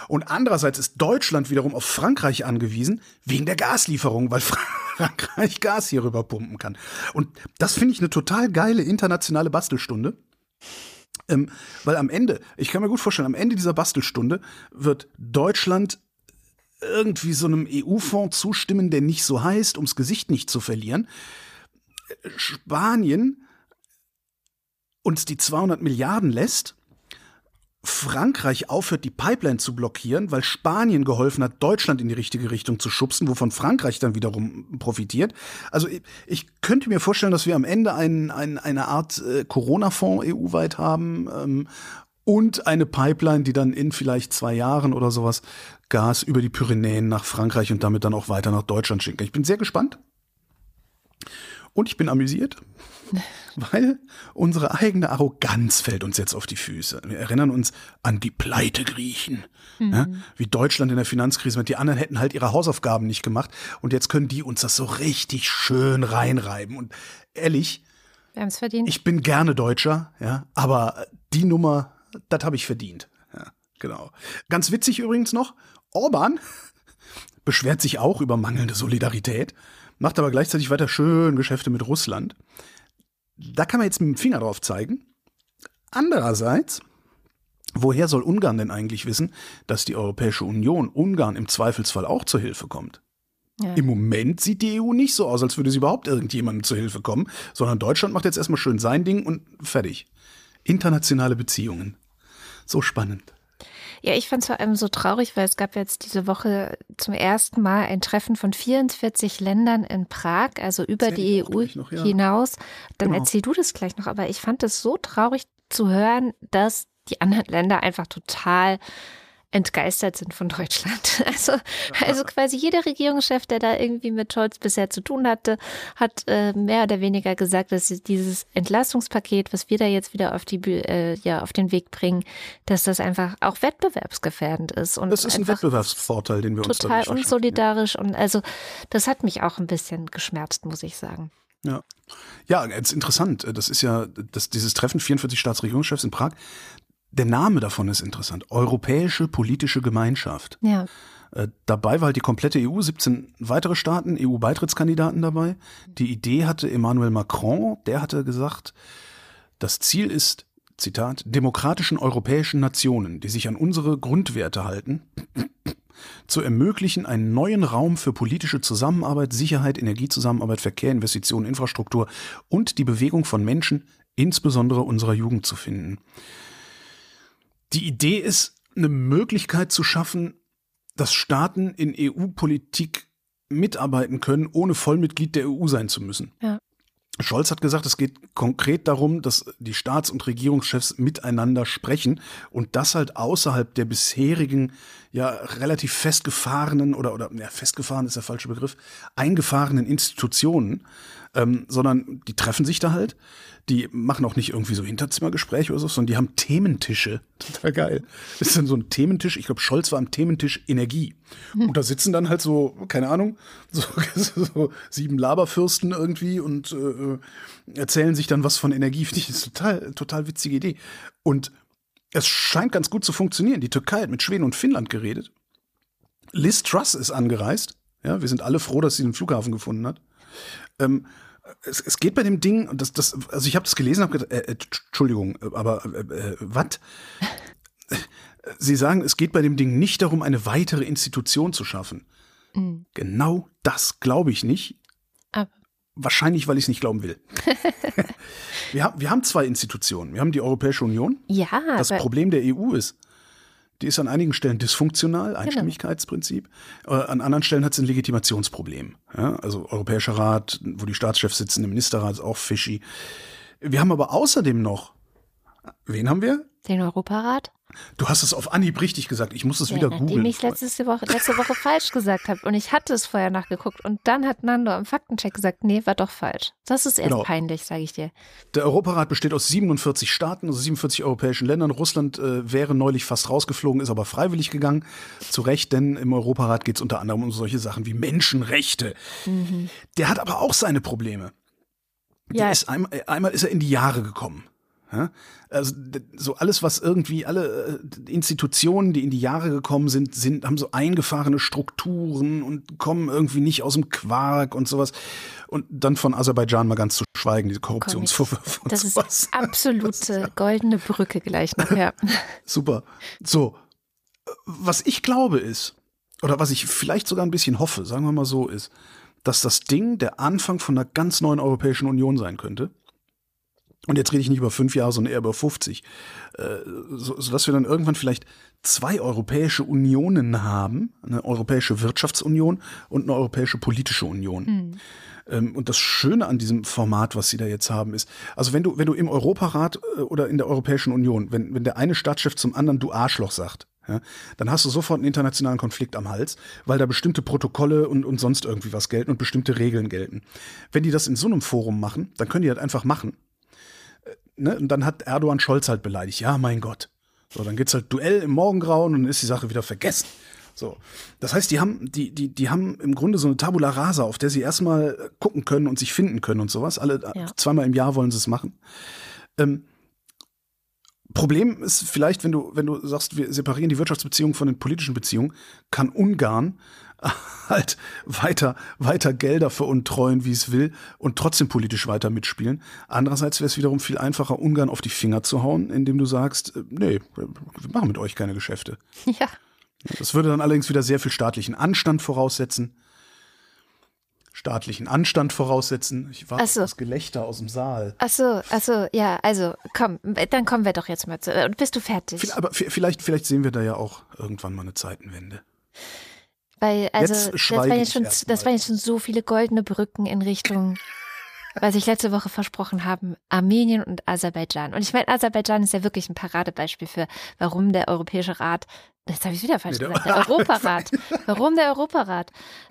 Und andererseits ist Deutschland wiederum auf Frankreich angewiesen, wegen der Gaslieferung, weil *laughs* Frankreich Gas hier rüber pumpen kann. Und das finde ich eine total geile internationale Bastelstunde. Ähm, weil am Ende, ich kann mir gut vorstellen, am Ende dieser Bastelstunde wird Deutschland irgendwie so einem EU-Fonds zustimmen, der nicht so heißt, ums Gesicht nicht zu verlieren. Spanien uns die 200 Milliarden lässt Frankreich aufhört, die Pipeline zu blockieren, weil Spanien geholfen hat, Deutschland in die richtige Richtung zu schubsen, wovon Frankreich dann wiederum profitiert. Also ich, könnte mir vorstellen, dass wir am Ende ein, ein, eine Art äh, Corona-Fonds EU-weit haben ähm, und eine Pipeline, die dann in vielleicht zwei Jahren oder sowas Gas über die Pyrenäen nach Frankreich und damit dann auch weiter nach Deutschland schicken. Ich bin sehr gespannt. Und ich bin amüsiert, *laughs* *laughs* weil unsere eigene Arroganz fällt uns jetzt auf die Füße. Wir erinnern uns an die Pleite-Griechen. Mhm. Ja, wie Deutschland in der Finanzkrise mit die anderen hätten halt ihre Hausaufgaben nicht gemacht und jetzt können die uns das so richtig schön reinreiben. Und ehrlich, wir haben es verdient. Ich bin gerne Deutscher, ja, aber die Nummer, das habe ich verdient. Ja, genau. Ganz witzig übrigens noch, Orban *laughs* beschwert sich auch über mangelnde Solidarität macht aber gleichzeitig weiter schön Geschäfte mit Russland. Da kann man jetzt mit dem Finger drauf zeigen. Andererseits, woher soll Ungarn denn eigentlich wissen, dass die Europäische Union Ungarn im Zweifelsfall auch zur Hilfe kommt? Ja. Im Moment sieht die EU nicht so aus, als würde sie überhaupt irgendjemandem zur Hilfe kommen, sondern Deutschland macht jetzt erstmal schön sein Ding und fertig. Internationale Beziehungen. So spannend. Ja, ich fand es vor allem so traurig, weil es gab jetzt diese Woche zum ersten Mal ein Treffen von 44 Ländern in Prag, also über Sehr die EU noch, ja. hinaus. Dann genau. erzähl du das gleich noch, aber ich fand es so traurig zu hören, dass die anderen Länder einfach total entgeistert sind von Deutschland. *laughs* Also, also quasi jeder Regierungschef, der da irgendwie mit Scholz bisher zu tun hatte, hat äh, mehr oder weniger gesagt, dass dieses Entlastungspaket, was wir da jetzt wieder auf die äh, ja auf den Weg bringen, dass das einfach auch wettbewerbsgefährdend ist und das ist ein Wettbewerbsvorteil, den wir uns total unsolidarisch ja. und also das hat mich auch ein bisschen geschmerzt, muss ich sagen. Ja. Ja, jetzt interessant. Das ist ja, das, dieses Treffen 44 Staatsregierungschefs in Prag, der Name davon ist interessant. Europäische politische Gemeinschaft. Ja. Äh, dabei war halt die komplette EU, 17 weitere Staaten, EU-Beitrittskandidaten dabei. Die Idee hatte Emmanuel Macron, der hatte gesagt, das Ziel ist, Zitat, demokratischen europäischen Nationen, die sich an unsere Grundwerte halten, *clears throat* zu ermöglichen, einen neuen Raum für politische Zusammenarbeit, Sicherheit, Energiezusammenarbeit, Verkehr, Investitionen, Infrastruktur und die Bewegung von Menschen, insbesondere unserer Jugend zu finden. Die Idee ist, eine Möglichkeit zu schaffen, dass Staaten in EU-Politik mitarbeiten können, ohne Vollmitglied der EU sein zu müssen. Ja. Scholz hat gesagt, es geht konkret darum, dass die Staats- und Regierungschefs miteinander sprechen und das halt außerhalb der bisherigen, ja, relativ festgefahrenen oder, oder, ja, festgefahren ist der falsche Begriff, eingefahrenen Institutionen, ähm, sondern die treffen sich da halt die machen auch nicht irgendwie so Hinterzimmergespräche oder so, sondern die haben Thementische. *laughs* Total geil. Das ist dann so ein Thementisch. Ich glaube, Scholz war am Thementisch Energie. Hm. Und da sitzen dann halt so, keine Ahnung, *laughs* so, so sieben Laberfürsten irgendwie und äh, erzählen sich dann was von Energie. Finde ich das ist total, total witzige Idee. Und es scheint ganz gut zu funktionieren. Die Türkei hat mit Schweden und Finnland geredet. Liz Truss ist angereist. Ja, wir sind alle froh, dass sie den Flughafen gefunden hat. Ähm, es, es geht bei dem Ding, das, das, also ich habe das gelesen, habe gedacht, äh, äh, Entschuldigung, aber äh, äh, was? *laughs* Sie sagen, es geht bei dem Ding nicht darum, eine weitere Institution zu schaffen. Mhm. Genau das glaube ich nicht. Aber. Wahrscheinlich, weil ich es nicht glauben will. *laughs* wir, haben, wir haben zwei Institutionen. Wir haben die Europäische Union. Ja. Das Problem der EU ist, die ist an einigen Stellen dysfunktional, genau. Einstimmigkeitsprinzip. Genau. An anderen Stellen hat es ein Legitimationsproblem. Ja, also Europäischer Rat, wo die Staatschefs sitzen, der Ministerrat ist auch fishy. Wir haben aber außerdem noch, wen haben wir? Den Europarat. Du hast es auf Anhieb richtig gesagt. Ich muss es ja, wieder googeln. Nachdem ich letzte Woche, letzte Woche falsch gesagt habe und ich hatte es vorher nachgeguckt und dann hat Nando am Faktencheck gesagt, nee, war doch falsch. Das ist erst genau. peinlich, sage ich dir. Der Europarat besteht aus 47 Staaten, also 47 europäischen Ländern. Russland äh, wäre neulich fast rausgeflogen, ist aber freiwillig gegangen. Zu Recht, denn im Europarat geht es unter anderem um solche Sachen wie Menschenrechte. Mhm. Der hat aber auch seine Probleme. Ja. Ist einmal, einmal ist er in die Jahre gekommen. Also so alles, was irgendwie alle äh, Institutionen, die in die Jahre gekommen sind, sind, haben so eingefahrene Strukturen und kommen irgendwie nicht aus dem Quark und sowas. Und dann von Aserbaidschan mal ganz zu schweigen, diese Korruptionsvorwürfe. Und das sowas. ist *laughs* absolute goldene Brücke gleich noch, ja. *laughs* Super. So, was ich glaube ist, oder was ich vielleicht sogar ein bisschen hoffe, sagen wir mal so, ist, dass das Ding der Anfang von einer ganz neuen Europäischen Union sein könnte Und jetzt rede ich nicht über fünf Jahre, sondern eher über 50. Äh, so, sodass wir dann irgendwann vielleicht zwei europäische Unionen haben, eine europäische Wirtschaftsunion und eine europäische politische Union. Mhm. Ähm, und das Schöne an diesem Format, was sie da jetzt haben, ist, also wenn du, wenn du im Europarat äh, oder in der Europäischen Union, wenn, wenn der eine Staatschef zum anderen du Arschloch sagt, ja, dann hast du sofort einen internationalen Konflikt am Hals, weil da bestimmte Protokolle und, und sonst irgendwie was gelten und bestimmte Regeln gelten. Wenn die das in so einem Forum machen, dann können die das einfach machen. Äh, ne? Und dann hat Erdogan Scholz halt beleidigt. Ja, mein Gott. So, dann geht's halt Duell im Morgengrauen und dann ist die Sache wieder vergessen. So. Das heißt, die haben, die, die, die haben im Grunde so eine Tabula rasa, auf der sie erstmal gucken können und sich finden können und sowas. Alle ja. zweimal im Jahr wollen sie es machen. Ähm, Problem ist vielleicht, wenn du, wenn du sagst, wir separieren die Wirtschaftsbeziehungen von den politischen Beziehungen, kann Ungarn *laughs* halt weiter, weiter Gelder veruntreuen, wie es will und trotzdem politisch weiter mitspielen. Andererseits wäre es wiederum viel einfacher, Ungarn auf die Finger zu hauen, indem du sagst, äh, nee, wir machen mit euch keine Geschäfte. *laughs* Ja. Das würde dann allerdings wieder sehr viel staatlichen Anstand voraussetzen. Staatlichen Anstand voraussetzen. Ich warte so. das Gelächter aus dem Saal. Achso, achso, ja, also komm, dann kommen wir doch jetzt mal zu. Bist du fertig? Aber vielleicht, vielleicht sehen wir da ja auch irgendwann mal eine Zeitenwende. Weil, also, das waren, jetzt schon, das waren jetzt schon so viele goldene Brücken in Richtung was ich letzte Woche versprochen haben, Armenien und Aserbaidschan. Und ich meine, Aserbaidschan ist ja wirklich ein Paradebeispiel für, warum der Europäische Rat, jetzt habe ich wieder falsch nee, gesagt, *laughs* der Europarat, warum der Europarat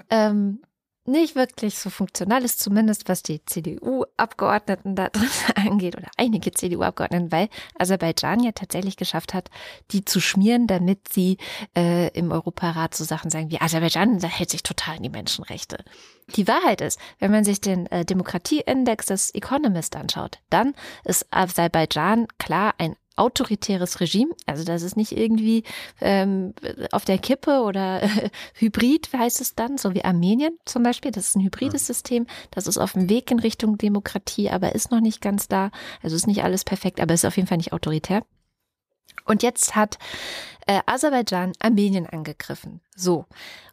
ähm, nicht wirklich so funktional ist, zumindest was die CDU-Abgeordneten da *laughs* drin angeht oder einige CDU-Abgeordneten, weil Aserbaidschan ja tatsächlich geschafft hat, die zu schmieren, damit sie äh, im Europarat so Sachen sagen wie Aserbaidschan hält sich total an die Menschenrechte. Die Wahrheit ist, wenn man sich den äh, Demokratieindex des Economist anschaut, dann ist Aserbaidschan klar ein autoritäres Regime. Also das ist nicht irgendwie ähm, auf der Kippe oder äh, *laughs* Hybrid heißt es dann, so wie Armenien zum Beispiel. Das ist ein hybrides. System. Das ist auf dem Weg in Richtung Demokratie, aber ist noch nicht ganz da. Also ist nicht alles perfekt, aber ist auf jeden Fall nicht autoritär. Und jetzt hat äh, Aserbaidschan Armenien angegriffen. So.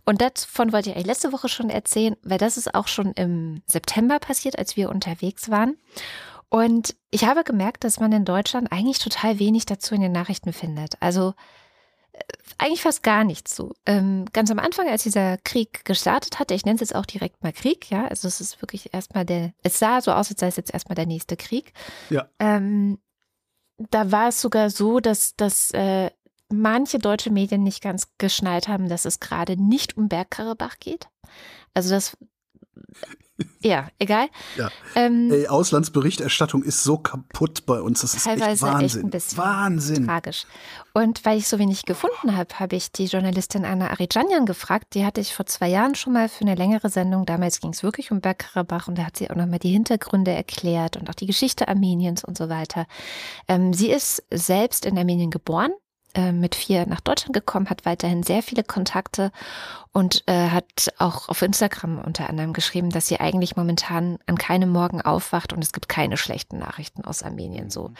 Und davon wollte ich eigentlich letzte Woche schon erzählen, weil das ist auch schon im September passiert, als wir unterwegs waren. Und ich habe gemerkt, dass man in Deutschland eigentlich total wenig dazu in den Nachrichten findet. Also äh, eigentlich fast gar nichts so. Ähm, ganz am Anfang, als dieser Krieg gestartet hatte, ich nenne es jetzt auch direkt mal Krieg, ja, also es ist wirklich erstmal der, es sah so aus, als sei es jetzt erstmal der nächste Krieg. Ja. Ähm, da war es sogar so, dass, dass äh, manche deutsche Medien nicht ganz geschnallt haben, dass es gerade nicht um Bergkarabach geht. Also das ja, egal. Ja. Ähm, Ey, Auslandsberichterstattung ist so kaputt bei uns. Das ist teilweise echt Wahnsinn. Echt ein bisschen Wahnsinn. Tragisch. Und weil ich so wenig gefunden habe, habe ich die Journalistin Anna Arijanian gefragt. Die hatte ich vor zwei Jahren schon mal für eine längere Sendung. Damals ging es wirklich um Bergkarabach und da hat sie auch nochmal die Hintergründe erklärt und auch die Geschichte Armeniens und so weiter. Ähm, sie ist selbst in Armenien geboren, äh, mit vier nach Deutschland gekommen, hat weiterhin sehr viele Kontakte und äh, hat auch auf Instagram unter anderem geschrieben, dass sie eigentlich momentan an keinem Morgen aufwacht und es gibt keine schlechten Nachrichten aus Armenien so.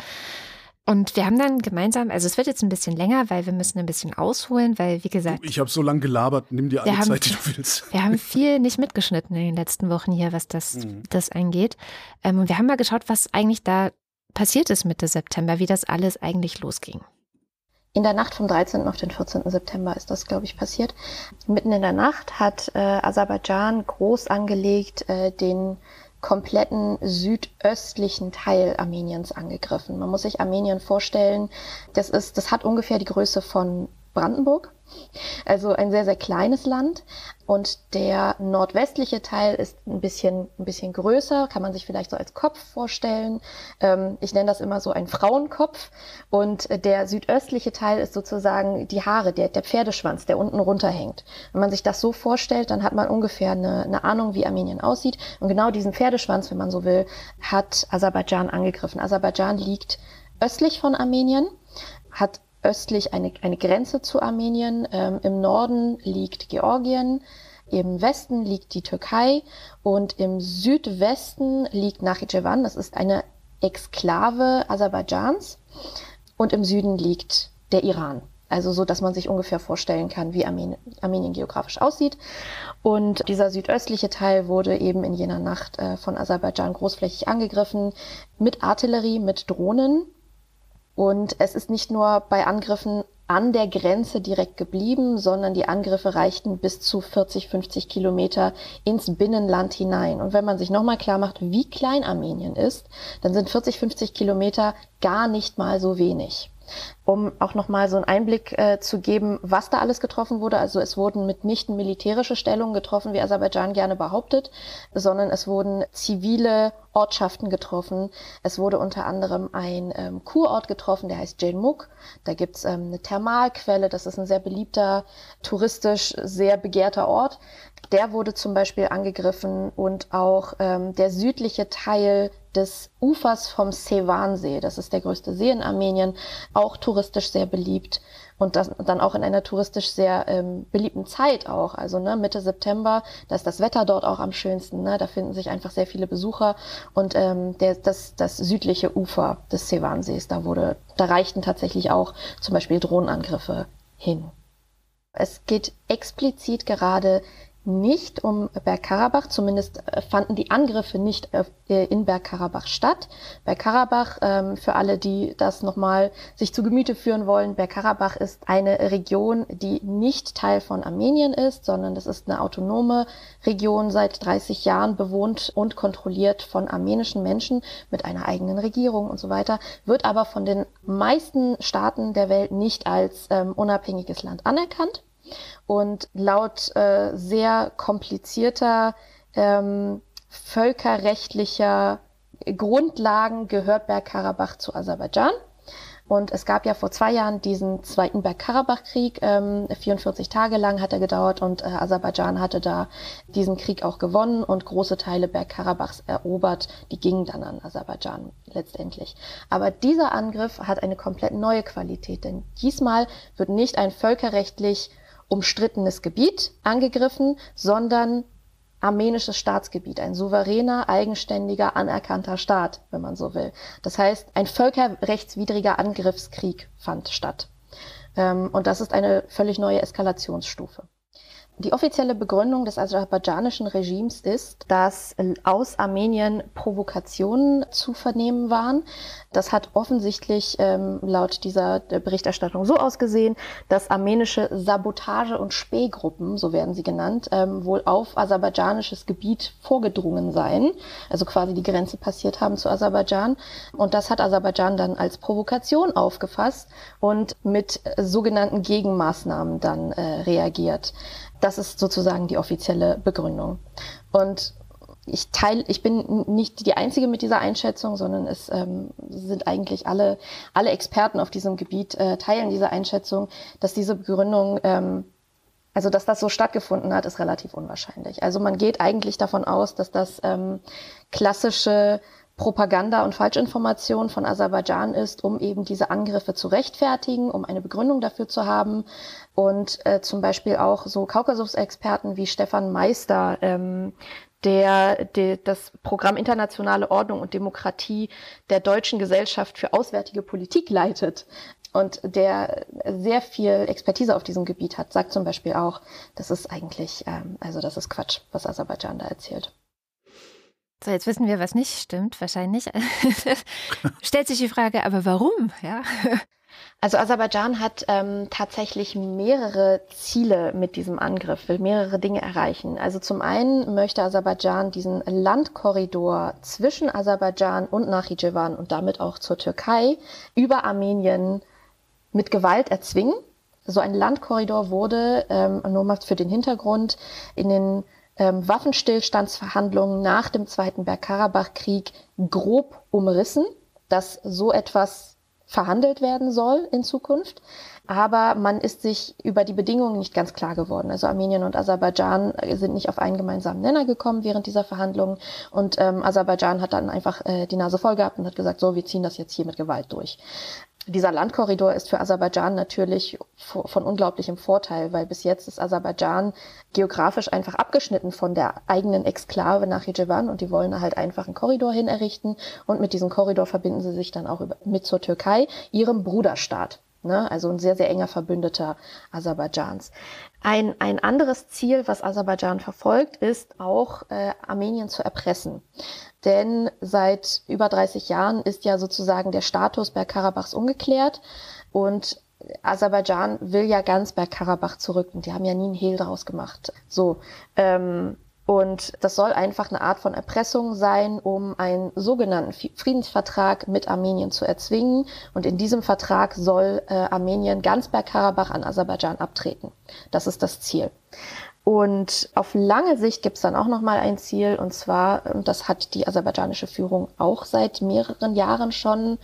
Und wir haben dann gemeinsam, also es wird jetzt ein bisschen länger, weil wir müssen ein bisschen ausholen, weil wie gesagt. Ich habe so lange gelabert, nimm dir alle haben, Zeit, die du willst. *laughs* Wir haben viel nicht mitgeschnitten in den letzten Wochen hier, was das, mhm. das angeht. Ähm, und wir haben mal geschaut, was eigentlich da passiert ist Mitte September, wie das alles eigentlich losging. In der Nacht vom 13. auf den 14. September ist das, glaube ich, passiert. Mitten in der Nacht hat äh, Aserbaidschan groß angelegt äh, den kompletten südöstlichen Teil Armeniens angegriffen. Man muss sich Armenien vorstellen, das ist, das hat ungefähr die Größe von Brandenburg also ein sehr, sehr kleines Land. Und der nordwestliche Teil ist ein bisschen, ein bisschen größer, kann man sich vielleicht so als Kopf vorstellen. Ähm, ich nenne das immer so ein Frauenkopf. Und der südöstliche Teil ist sozusagen die Haare, der, der Pferdeschwanz, der unten runterhängt. Wenn man sich das so vorstellt, dann hat man ungefähr eine, eine Ahnung, wie Armenien aussieht. Und genau diesen Pferdeschwanz, wenn man so will, hat Aserbaidschan angegriffen. Aserbaidschan liegt östlich von Armenien, hat östlich eine, eine Grenze zu Armenien. Ähm, Im Norden liegt Georgien, im Westen liegt die Türkei und im Südwesten liegt Nachitschewan. Das ist eine Exklave Aserbaidschans. Und im Süden liegt der Iran. Also so, dass man sich ungefähr vorstellen kann, wie Armenien, Armenien geografisch aussieht. Und dieser südöstliche Teil wurde eben in jener Nacht äh, von Aserbaidschan großflächig angegriffen mit Artillerie, mit Drohnen. Und es ist nicht nur bei Angriffen an der Grenze direkt geblieben, sondern die Angriffe reichten bis zu 40, 50 Kilometer ins Binnenland hinein. Und wenn man sich nochmal klar macht, wie klein Armenien ist, dann sind 40, 50 Kilometer gar nicht mal so wenig um auch nochmal so einen Einblick äh, zu geben, was da alles getroffen wurde. Also es wurden mitnichten militärische Stellungen getroffen, wie Aserbaidschan gerne behauptet, sondern es wurden zivile Ortschaften getroffen. Es wurde unter anderem ein ähm, Kurort getroffen, der heißt Jelmuk. Da gibt's ähm, eine Thermalquelle, das ist ein sehr beliebter, touristisch sehr begehrter Ort. Der wurde zum Beispiel angegriffen und auch ähm, der südliche Teil des Ufers vom Sevansee, das ist der größte See in Armenien, auch touristisch sehr beliebt und das, dann auch in einer touristisch sehr ähm, beliebten Zeit auch, also ne, Mitte September, da ist das Wetter dort auch am schönsten, ne, da finden sich einfach sehr viele Besucher und ähm, der, das, das südliche Ufer des Sevansees, da wurde, da reichten tatsächlich auch zum Beispiel Drohnenangriffe hin. Es geht explizit gerade nicht um Bergkarabach, zumindest äh, fanden die Angriffe nicht äh, in Bergkarabach statt. Bergkarabach, ähm, für alle, die das nochmal sich zu Gemüte führen wollen, Bergkarabach ist eine Region, die nicht Teil von Armenien ist, sondern das ist eine autonome Region seit 30 Jahren bewohnt und kontrolliert von armenischen Menschen mit einer eigenen Regierung und so weiter, wird aber von den meisten Staaten der Welt nicht als ähm, unabhängiges Land anerkannt. Und laut äh, sehr komplizierter ähm, völkerrechtlicher Grundlagen gehört Bergkarabach zu Aserbaidschan. Und es gab ja vor zwei Jahren diesen zweiten Bergkarabach-Krieg. Ähm, 44 Tage lang hat er gedauert und äh, Aserbaidschan hatte da diesen Krieg auch gewonnen und große Teile Bergkarabachs erobert. Die gingen dann an Aserbaidschan letztendlich. Aber dieser Angriff hat eine komplett neue Qualität, denn diesmal wird nicht ein völkerrechtlich umstrittenes Gebiet angegriffen, sondern armenisches Staatsgebiet, ein souveräner, eigenständiger, anerkannter Staat, wenn man so will. Das heißt, ein völkerrechtswidriger Angriffskrieg fand statt. Ähm, und das ist eine völlig neue Eskalationsstufe. Die offizielle Begründung des aserbaidschanischen Regimes ist, dass aus Armenien Provokationen zu vernehmen waren. Das hat offensichtlich ähm, laut dieser Berichterstattung so ausgesehen, dass armenische Sabotage- und Spähgruppen, so werden sie genannt, ähm, wohl auf aserbaidschanisches Gebiet vorgedrungen seien, also quasi die Grenze passiert haben zu Aserbaidschan. Und das hat Aserbaidschan dann als Provokation aufgefasst und mit sogenannten Gegenmaßnahmen dann äh, reagiert. Das ist sozusagen die offizielle Begründung. Und ich teile, ich bin nicht die Einzige mit dieser Einschätzung, sondern es ähm, sind eigentlich alle, alle Experten auf diesem Gebiet äh, teilen diese Einschätzung, dass diese Begründung, ähm, also dass das so stattgefunden hat, ist relativ unwahrscheinlich. Also man geht eigentlich davon aus, dass das ähm, klassische Propaganda und Falschinformation von Aserbaidschan ist, um eben diese Angriffe zu rechtfertigen, um eine Begründung dafür zu haben. Und äh, zum Beispiel auch so Kaukasus-Experten wie Stefan Meister, ähm, der, der das Programm Internationale Ordnung und Demokratie der Deutschen Gesellschaft für Auswärtige Politik leitet und der sehr viel Expertise auf diesem Gebiet hat, sagt zum Beispiel auch, das ist eigentlich, ähm, also das ist Quatsch, was Aserbaidschan da erzählt. So, jetzt wissen wir, was nicht stimmt, wahrscheinlich. *laughs* Stellt sich die Frage, aber warum? Ja. Also Aserbaidschan hat ähm, tatsächlich mehrere Ziele mit diesem Angriff, will mehrere Dinge erreichen. Also zum einen möchte Aserbaidschan diesen Landkorridor zwischen Aserbaidschan und Nachitschewan und damit auch zur Türkei über Armenien mit Gewalt erzwingen. So ein Landkorridor wurde, ähm, nur mal für den Hintergrund, in den ähm, Waffenstillstandsverhandlungen nach dem Zweiten Bergkarabach-Krieg grob umrissen, dass so etwas verhandelt werden soll in Zukunft. Aber man ist sich über die Bedingungen nicht ganz klar geworden. Also Armenien und Aserbaidschan sind nicht auf einen gemeinsamen Nenner gekommen während dieser Verhandlungen. Und ähm, Aserbaidschan hat dann einfach äh, die Nase voll gehabt und hat gesagt, so, wir ziehen das jetzt hier mit Gewalt durch. Dieser Landkorridor ist für Aserbaidschan natürlich von unglaublichem Vorteil, weil bis jetzt ist Aserbaidschan geografisch einfach abgeschnitten von der eigenen Exklave nach Yerevan und die wollen halt einfach einen Korridor hin errichten und mit diesem Korridor verbinden sie sich dann auch mit zur Türkei, ihrem Bruderstaat. Ne? Also ein sehr, sehr enger Verbündeter Aserbaidschans. Ein, ein anderes Ziel, was Aserbaidschan verfolgt, ist auch äh, Armenien zu erpressen. Denn seit über 30 Jahren ist ja sozusagen der Status Bergkarabachs ungeklärt und Aserbaidschan will ja ganz Bergkarabach zurück und die haben ja nie einen Hehl draus gemacht. So, ähm, und das soll einfach eine Art von Erpressung sein, um einen sogenannten Friedensvertrag mit Armenien zu erzwingen. Und in diesem Vertrag soll äh, Armenien ganz Bergkarabach an Aserbaidschan abtreten. Das ist das Ziel. Und auf lange Sicht gibt es dann auch noch mal ein Ziel, und zwar, und das hat die aserbaidschanische Führung auch seit mehreren Jahren schon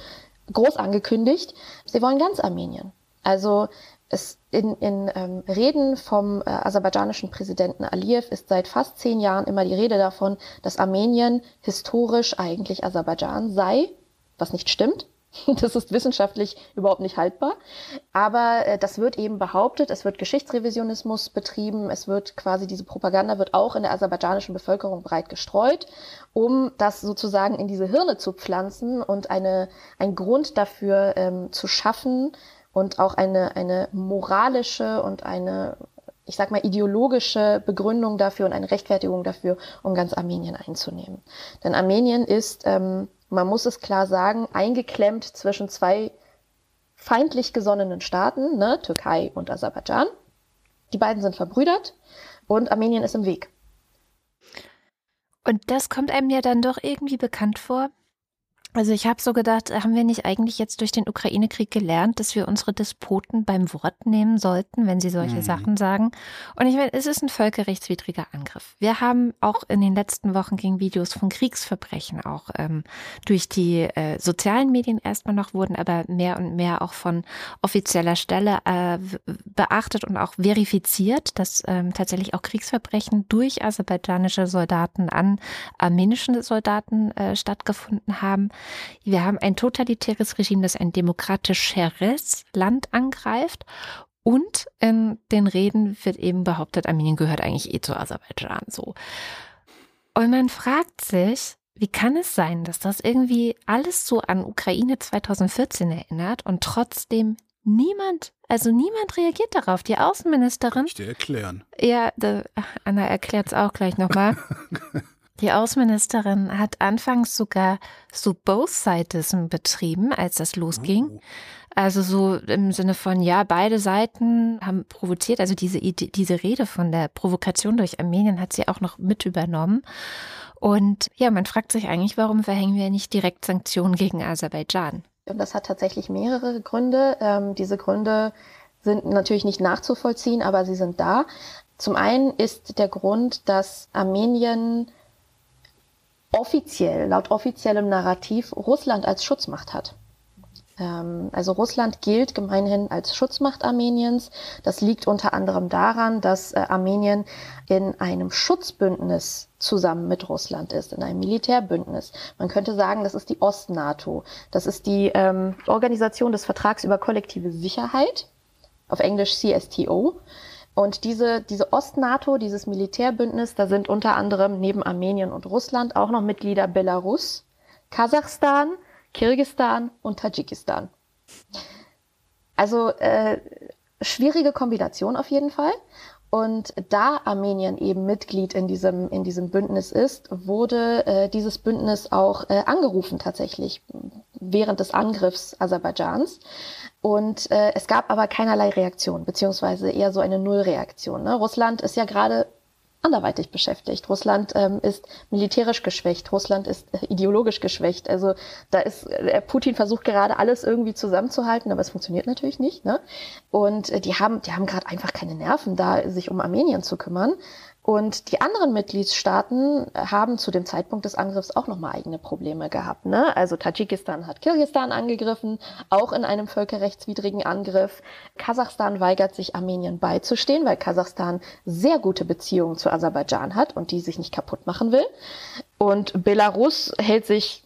groß angekündigt, sie wollen ganz Armenien. Also es in, in ähm, Reden vom äh, aserbaidschanischen Präsidenten Aliyev ist seit fast zehn Jahren immer die Rede davon, dass Armenien historisch eigentlich Aserbaidschan sei, was nicht stimmt. *laughs* Das ist wissenschaftlich überhaupt nicht haltbar. Aber äh, das wird eben behauptet, es wird Geschichtsrevisionismus betrieben, es wird quasi diese Propaganda wird auch in der aserbaidschanischen Bevölkerung breit gestreut, um das sozusagen in diese Hirne zu pflanzen und eine, ein Grund dafür ähm, zu schaffen, und auch eine, eine moralische und eine, ich sag mal, ideologische Begründung dafür und eine Rechtfertigung dafür, um ganz Armenien einzunehmen. Denn Armenien ist, ähm, man muss es klar sagen, eingeklemmt zwischen zwei feindlich gesonnenen Staaten, ne, Türkei und Aserbaidschan. Die beiden sind verbrüdert und Armenien ist im Weg. Und das kommt einem ja dann doch irgendwie bekannt vor. Also ich habe so gedacht, haben wir nicht eigentlich jetzt durch den Ukraine-Krieg gelernt, dass wir unsere Despoten beim Wort nehmen sollten, wenn sie solche mhm. Sachen sagen? Und ich meine, es ist ein völkerrechtswidriger Angriff. Wir haben auch in den letzten Wochen gegen Videos von Kriegsverbrechen auch ähm, durch die äh, sozialen Medien erstmal noch wurden, aber mehr und mehr auch von offizieller Stelle äh, beachtet und auch verifiziert, dass ähm, tatsächlich auch Kriegsverbrechen durch aserbaidschanische Soldaten an armenischen Soldaten äh, stattgefunden haben. Wir haben ein totalitäres Regime, das ein demokratischeres Land angreift. Und in den Reden wird eben behauptet, Armenien gehört eigentlich eh zu Aserbaidschan so. Und man fragt sich, wie kann es sein, dass das irgendwie alles so an Ukraine 2014 erinnert und trotzdem niemand, also niemand reagiert darauf. Die Außenministerin. Ich dir erklären. Ja, Anna erklärt es auch gleich nochmal. *laughs* Die Außenministerin hat anfangs sogar so both sides betrieben, als das losging. Oh. Also so im Sinne von, ja, beide Seiten haben provoziert. Also diese, Idee, diese Rede von der Provokation durch Armenien hat sie auch noch mit übernommen. Und ja, man fragt sich eigentlich, warum verhängen wir nicht direkt Sanktionen gegen Aserbaidschan? Und das hat tatsächlich mehrere Gründe. Ähm, diese Gründe sind natürlich nicht nachzuvollziehen, aber sie sind da. Zum einen ist der Grund, dass Armenien offiziell, laut offiziellem Narrativ, Russland als Schutzmacht hat. Ähm, also Russland gilt gemeinhin als Schutzmacht Armeniens. Das liegt unter anderem daran, dass äh, Armenien in einem Schutzbündnis zusammen mit Russland ist, in einem Militärbündnis. Man könnte sagen, das ist die Ost-NATO. Das ist die ähm, Organisation des Vertrags über kollektive Sicherheit, auf Englisch CSTO. Und diese, diese Ost-NATO, dieses Militärbündnis, da sind unter anderem neben Armenien und Russland auch noch Mitglieder Belarus, Kasachstan, Kirgistan und Tadschikistan. Also äh, schwierige Kombination auf jeden Fall. Und da Armenien eben Mitglied in diesem, in diesem Bündnis ist, wurde äh, dieses Bündnis auch äh, angerufen tatsächlich während des Angriffs Aserbaidschans. Und äh, es gab aber keinerlei Reaktion, beziehungsweise eher so eine Nullreaktion. Ne? Russland ist ja gerade anderweitig beschäftigt. Russland ähm, ist militärisch geschwächt, Russland ist äh, ideologisch geschwächt. Also da ist äh, Putin versucht gerade alles irgendwie zusammenzuhalten, aber es funktioniert natürlich nicht. Ne? Und äh, die haben, die haben gerade einfach keine Nerven, da sich um Armenien zu kümmern. Und die anderen Mitgliedstaaten haben zu dem Zeitpunkt des Angriffs auch nochmal eigene Probleme gehabt. Ne? Also Tadschikistan hat Kirgistan angegriffen, auch in einem völkerrechtswidrigen Angriff. Kasachstan weigert sich Armenien beizustehen, weil Kasachstan sehr gute Beziehungen zu Aserbaidschan hat und die sich nicht kaputt machen will. Und Belarus hält sich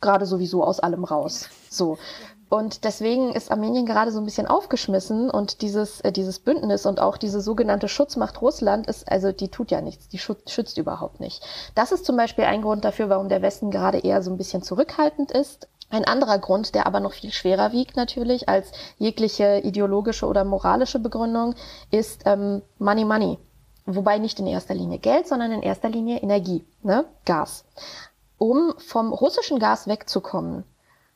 gerade sowieso aus allem raus. So. Und deswegen ist Armenien gerade so ein bisschen aufgeschmissen und dieses, äh, dieses Bündnis und auch diese sogenannte Schutzmacht Russland ist, also die tut ja nichts, die schützt, schützt überhaupt nicht. Das ist zum Beispiel ein Grund dafür, warum der Westen gerade eher so ein bisschen zurückhaltend ist. Ein anderer Grund, der aber noch viel schwerer wiegt natürlich als jegliche ideologische oder moralische Begründung, ist ähm, Money Money. Wobei nicht in erster Linie Geld, sondern in erster Linie Energie, ne? Gas. Um vom russischen Gas wegzukommen,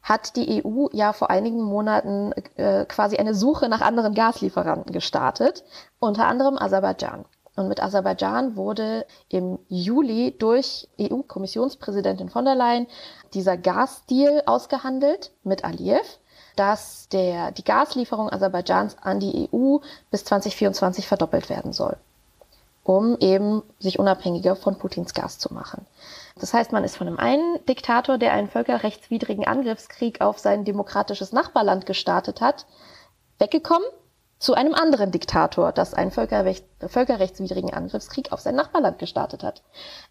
hat die EU ja vor einigen Monaten äh, quasi eine Suche nach anderen Gaslieferanten gestartet, unter anderem Aserbaidschan. Und mit Aserbaidschan wurde im Juli durch EU-Kommissionspräsidentin von der Leyen dieser Gasdeal ausgehandelt mit Aliyev, dass der, die Gaslieferung Aserbaidschans an die EU bis 2024 verdoppelt werden soll, um eben sich unabhängiger von Putins Gas zu machen. Das heißt, man ist von einem einen Diktator, der einen völkerrechtswidrigen Angriffskrieg auf sein demokratisches Nachbarland gestartet hat, weggekommen zu einem anderen Diktator, das einen Völkerrecht, völkerrechtswidrigen Angriffskrieg auf sein Nachbarland gestartet hat.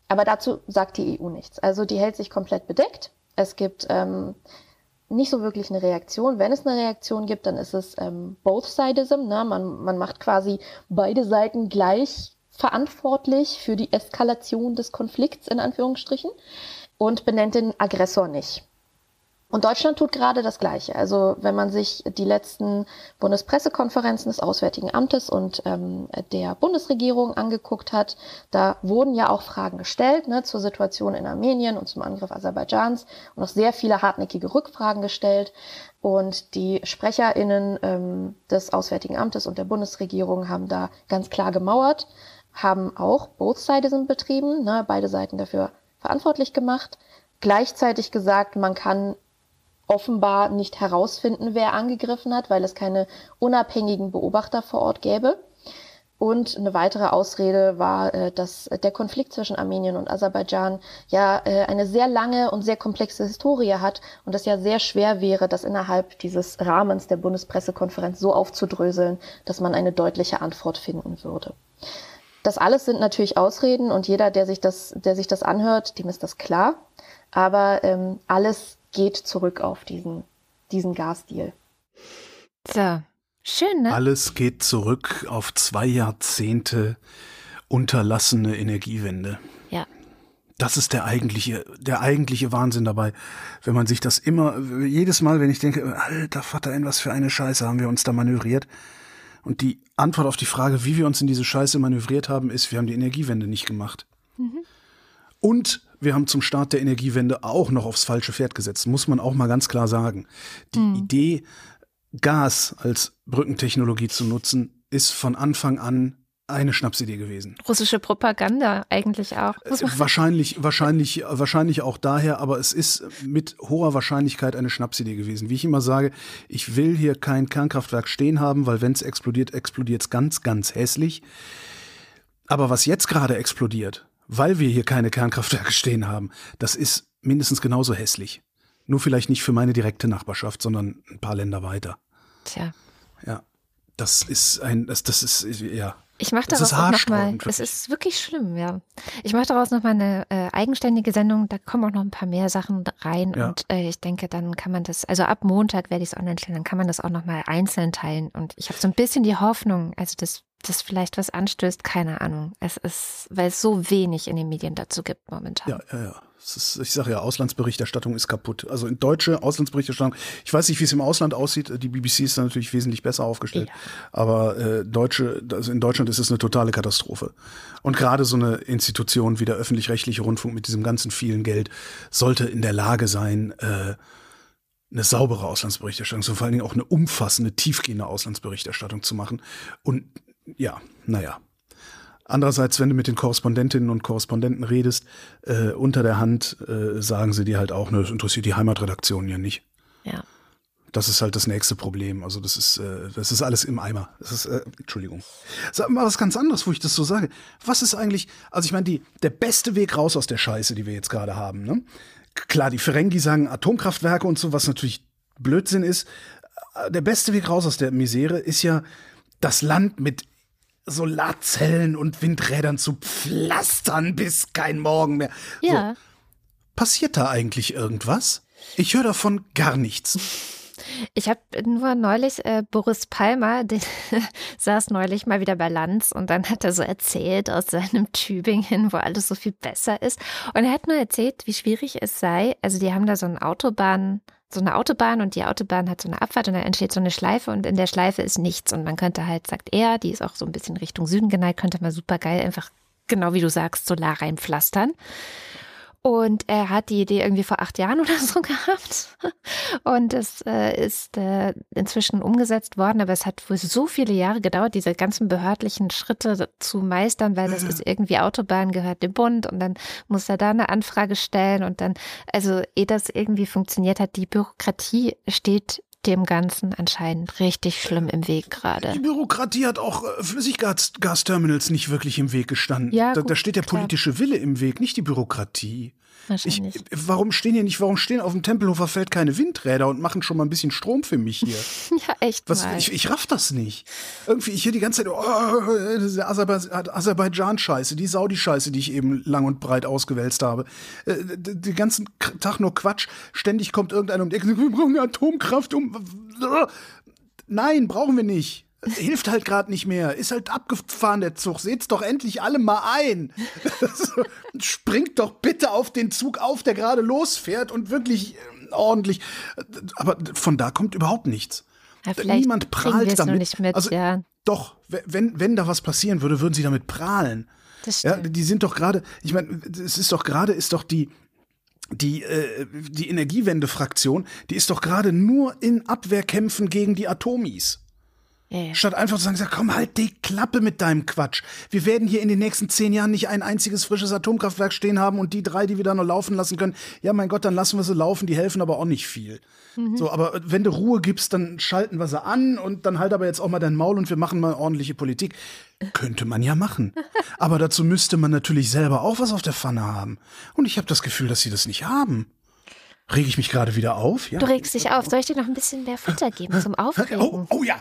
Aber dazu sagt die EU nichts. Also die hält sich komplett bedeckt. Es gibt ähm, nicht so wirklich eine Reaktion. Wenn es eine Reaktion gibt, dann ist es ähm, Both-Sidism. Ne? Man, man macht quasi beide Seiten gleich verantwortlich für die Eskalation des Konflikts in Anführungsstrichen und benennt den Aggressor nicht. Und Deutschland tut gerade das Gleiche. Also wenn man sich die letzten Bundespressekonferenzen des Auswärtigen Amtes und ähm, der Bundesregierung angeguckt hat, da wurden ja auch Fragen gestellt ne, zur Situation in Armenien und zum Angriff Aserbaidschans und auch sehr viele hartnäckige Rückfragen gestellt. Und die SprecherInnen ähm, des Auswärtigen Amtes und der Bundesregierung haben da ganz klar gemauert, haben auch Both Sides betrieben, ne, beide Seiten dafür verantwortlich gemacht gleichzeitig gesagt, man kann offenbar nicht herausfinden, wer angegriffen hat, weil es keine unabhängigen Beobachter vor Ort gäbe. Und eine weitere Ausrede war, äh, dass der Konflikt zwischen Armenien und Aserbaidschan ja äh, eine sehr lange und sehr komplexe Historie hat und es ja sehr schwer wäre, das innerhalb dieses Rahmens der Bundespressekonferenz so aufzudröseln, dass man eine deutliche Antwort finden würde. Das alles sind natürlich Ausreden und jeder, der sich das, der sich das anhört, dem ist das klar. Aber ähm, alles geht zurück auf diesen, diesen Gasdeal. So, schön, ne? Alles geht zurück auf zwei Jahrzehnte unterlassene Energiewende. Ja. Das ist der eigentliche, der eigentliche Wahnsinn dabei. Wenn man sich das immer, jedes Mal, wenn ich denke, alter Vater, in was für eine Scheiße haben wir uns da manövriert. Und die Antwort auf die Frage, wie wir uns in diese Scheiße manövriert haben, ist, wir haben die Energiewende nicht gemacht. Mhm. Und wir haben zum Start der Energiewende auch noch aufs falsche Pferd gesetzt, muss man auch mal ganz klar sagen. Die mhm. Idee, Gas als Brückentechnologie zu nutzen, ist von Anfang an eine Schnapsidee gewesen. Russische Propaganda eigentlich auch. Äh, wahrscheinlich, wahrscheinlich, wahrscheinlich auch daher, aber es ist mit hoher Wahrscheinlichkeit eine Schnapsidee gewesen. Wie ich immer sage, ich will hier kein Kernkraftwerk stehen haben, weil wenn es explodiert, explodiert es ganz, ganz hässlich. Aber was jetzt gerade explodiert, weil wir hier keine Kernkraftwerke stehen haben, das ist mindestens genauso hässlich. Nur vielleicht nicht für meine direkte Nachbarschaft, sondern ein paar Länder weiter. Tja. Ja. Das ist ein, das, das ist, ja. Ich mache daraus auch nochmal, es ist wirklich schlimm, ja. Ich mache daraus nochmal eine äh, eigenständige Sendung, da kommen auch noch ein paar mehr Sachen rein ja. und äh, ich denke, dann kann man das, also ab Montag werde ich es online stellen, dann kann man das auch nochmal einzeln teilen und ich habe so ein bisschen die Hoffnung, also das das vielleicht was anstößt, keine Ahnung. Es ist, weil es so wenig in den Medien dazu gibt momentan. Ja, ja, ja. Ist, ich sage ja, Auslandsberichterstattung ist kaputt. Also in deutsche Auslandsberichterstattung, ich weiß nicht, wie es im Ausland aussieht. Die BBC ist da natürlich wesentlich besser aufgestellt. Ja. Aber äh, deutsche, also in Deutschland ist es eine totale Katastrophe. Und gerade so eine Institution wie der öffentlich-rechtliche Rundfunk mit diesem ganzen vielen Geld sollte in der Lage sein, äh, eine saubere Auslandsberichterstattung, so vor allen Dingen auch eine umfassende, tiefgehende Auslandsberichterstattung zu machen und ja, naja. Andererseits, wenn du mit den Korrespondentinnen und Korrespondenten redest, äh, unter der Hand äh, sagen sie dir halt auch, ne, das interessiert die Heimatredaktion ja nicht. Ja. Das ist halt das nächste Problem. Also das ist, äh, das ist alles im Eimer. Das ist, äh, Entschuldigung. Sag mal was ganz anderes, wo ich das so sage. Was ist eigentlich, also ich meine, die, der beste Weg raus aus der Scheiße, die wir jetzt gerade haben, ne? Klar, die Ferengi sagen Atomkraftwerke und so, was natürlich Blödsinn ist. Der beste Weg raus aus der Misere ist ja, das Land mit Solarzellen und Windrädern zu pflastern bis kein Morgen mehr. Ja. So. Passiert da eigentlich irgendwas? Ich höre davon gar nichts. Ich habe nur neulich äh, Boris Palmer, *laughs* der saß neulich mal wieder bei Lanz und dann hat er so erzählt aus seinem Tübingen, wo alles so viel besser ist. Und er hat nur erzählt, wie schwierig es sei. Also die haben da so ein Autobahn, so eine Autobahn und die Autobahn hat so eine Abfahrt und dann entsteht so eine Schleife und in der Schleife ist nichts. Und man könnte halt, sagt er, die ist auch so ein bisschen Richtung Süden geneigt, könnte man super geil einfach, genau wie du sagst, Solar reinpflastern. Und er hat die Idee irgendwie vor acht Jahren *laughs* oder so gehabt. Und es äh, ist äh, inzwischen umgesetzt worden, aber es hat wohl so viele Jahre gedauert, diese ganzen behördlichen Schritte zu meistern, weil das ist irgendwie Autobahn gehört dem Bund und dann muss er da eine Anfrage stellen und dann, also ehe das irgendwie funktioniert hat, die Bürokratie steht dem Ganzen anscheinend richtig schlimm im Weg gerade. Die Bürokratie hat auch äh, Flüssiggasterminals nicht wirklich im Weg gestanden. Ja, da, gut, da steht der klar. politische Wille im Weg, nicht die Bürokratie. Ich, Wahrscheinlich. warum stehen hier nicht, warum stehen auf dem Tempelhofer Feld keine Windräder und machen schon mal ein bisschen Strom für mich hier? *laughs* ja, echt Was, mal. ich, ich raff das nicht. Irgendwie ich hier die ganze Zeit, oh, diese Aserba- Aserbaidschan-Scheiße, die Saudi-Scheiße, die ich eben lang und breit ausgewälzt habe. Äh, Den ganzen Tag nur Quatsch. Ständig kommt irgendeiner um die Ecke, wir brauchen Atomkraft um. Nein, brauchen wir nicht. Hilft halt gerade nicht mehr. Ist halt abgefahren, der Zug. Seht's doch endlich alle mal ein. *laughs* Springt doch bitte auf den Zug auf, der gerade losfährt und wirklich äh, ordentlich. Aber von da kommt überhaupt nichts. Ja, Niemand prahlt damit. nicht mit, also, ja. Doch, wenn, wenn da was passieren würde, würden sie damit prahlen. Ja, die sind doch gerade, ich meine, es ist doch gerade, ist doch die, die, äh, die Energiewende-Fraktion, die ist doch gerade nur in Abwehrkämpfen gegen die Atomis. Ja. Statt einfach zu sagen, sag, komm, halt die Klappe mit deinem Quatsch. Wir werden hier in den nächsten zehn Jahren nicht ein einziges frisches Atomkraftwerk stehen haben und die drei, die wir da noch laufen lassen können, ja, mein Gott, dann lassen wir sie laufen, die helfen aber auch nicht viel. So, aber wenn du Ruhe gibst, dann schalten wir sie an und dann halt aber jetzt auch mal dein Maul und wir machen mal ordentliche Politik. Könnte man ja machen. *laughs* Aber dazu müsste man natürlich selber auch was auf der Pfanne haben. Und ich habe das Gefühl, dass sie das nicht haben. Rege ich mich gerade wieder auf? Ja. Du regst dich auf. Soll ich dir noch ein bisschen mehr Futter geben zum *laughs* Oh, Aufregen? oh ja.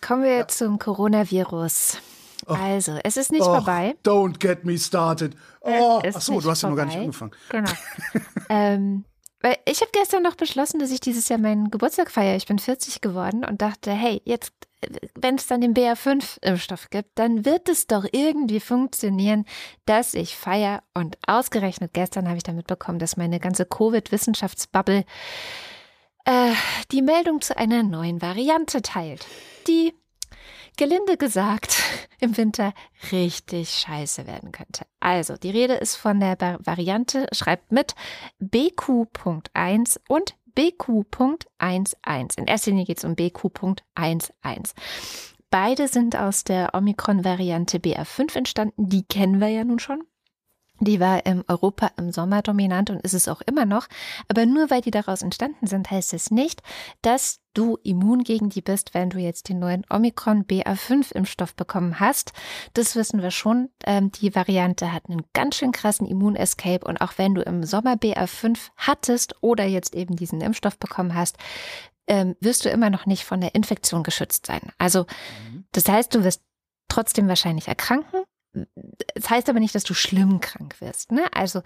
Kommen wir zum Coronavirus. Also, es ist nicht Och, vorbei. Don't get me started. Oh, ach so, du hast ja noch gar nicht angefangen. Genau. *laughs* ähm, weil ich habe gestern noch beschlossen, dass ich dieses Jahr meinen Geburtstag feiere. Ich bin 40 geworden und dachte, hey, jetzt, wenn es dann den BA5-Impfstoff gibt, dann wird es doch irgendwie funktionieren, dass ich feiere. Und ausgerechnet gestern habe ich dann mitbekommen, dass meine ganze Covid-Wissenschaftsbubble äh, die Meldung zu einer neuen Variante teilt, die gelinde gesagt *laughs* im Winter richtig scheiße werden könnte. Also, die Rede ist von der Variante, schreibt mit BQ.1 und BQ.11. In erster Linie geht es um BQ.11. Beide sind aus der Omikron-Variante BA5 entstanden. Die kennen wir ja nun schon. Die war in Europa im Sommer dominant und ist es auch immer noch. Aber nur weil die daraus entstanden sind, heißt es nicht, dass du immun gegen die bist, wenn du jetzt den neuen Omikron BA5-Impfstoff bekommen hast. Das wissen wir schon. Ähm, die Variante hat einen ganz schön krassen Immunescape und auch wenn du im Sommer BA5 hattest oder jetzt eben diesen Impfstoff bekommen hast, ähm, wirst du immer noch nicht von der Infektion geschützt sein. Also, das heißt, du wirst trotzdem wahrscheinlich erkranken. Es heißt aber nicht, dass du schlimm krank wirst. Ne? Also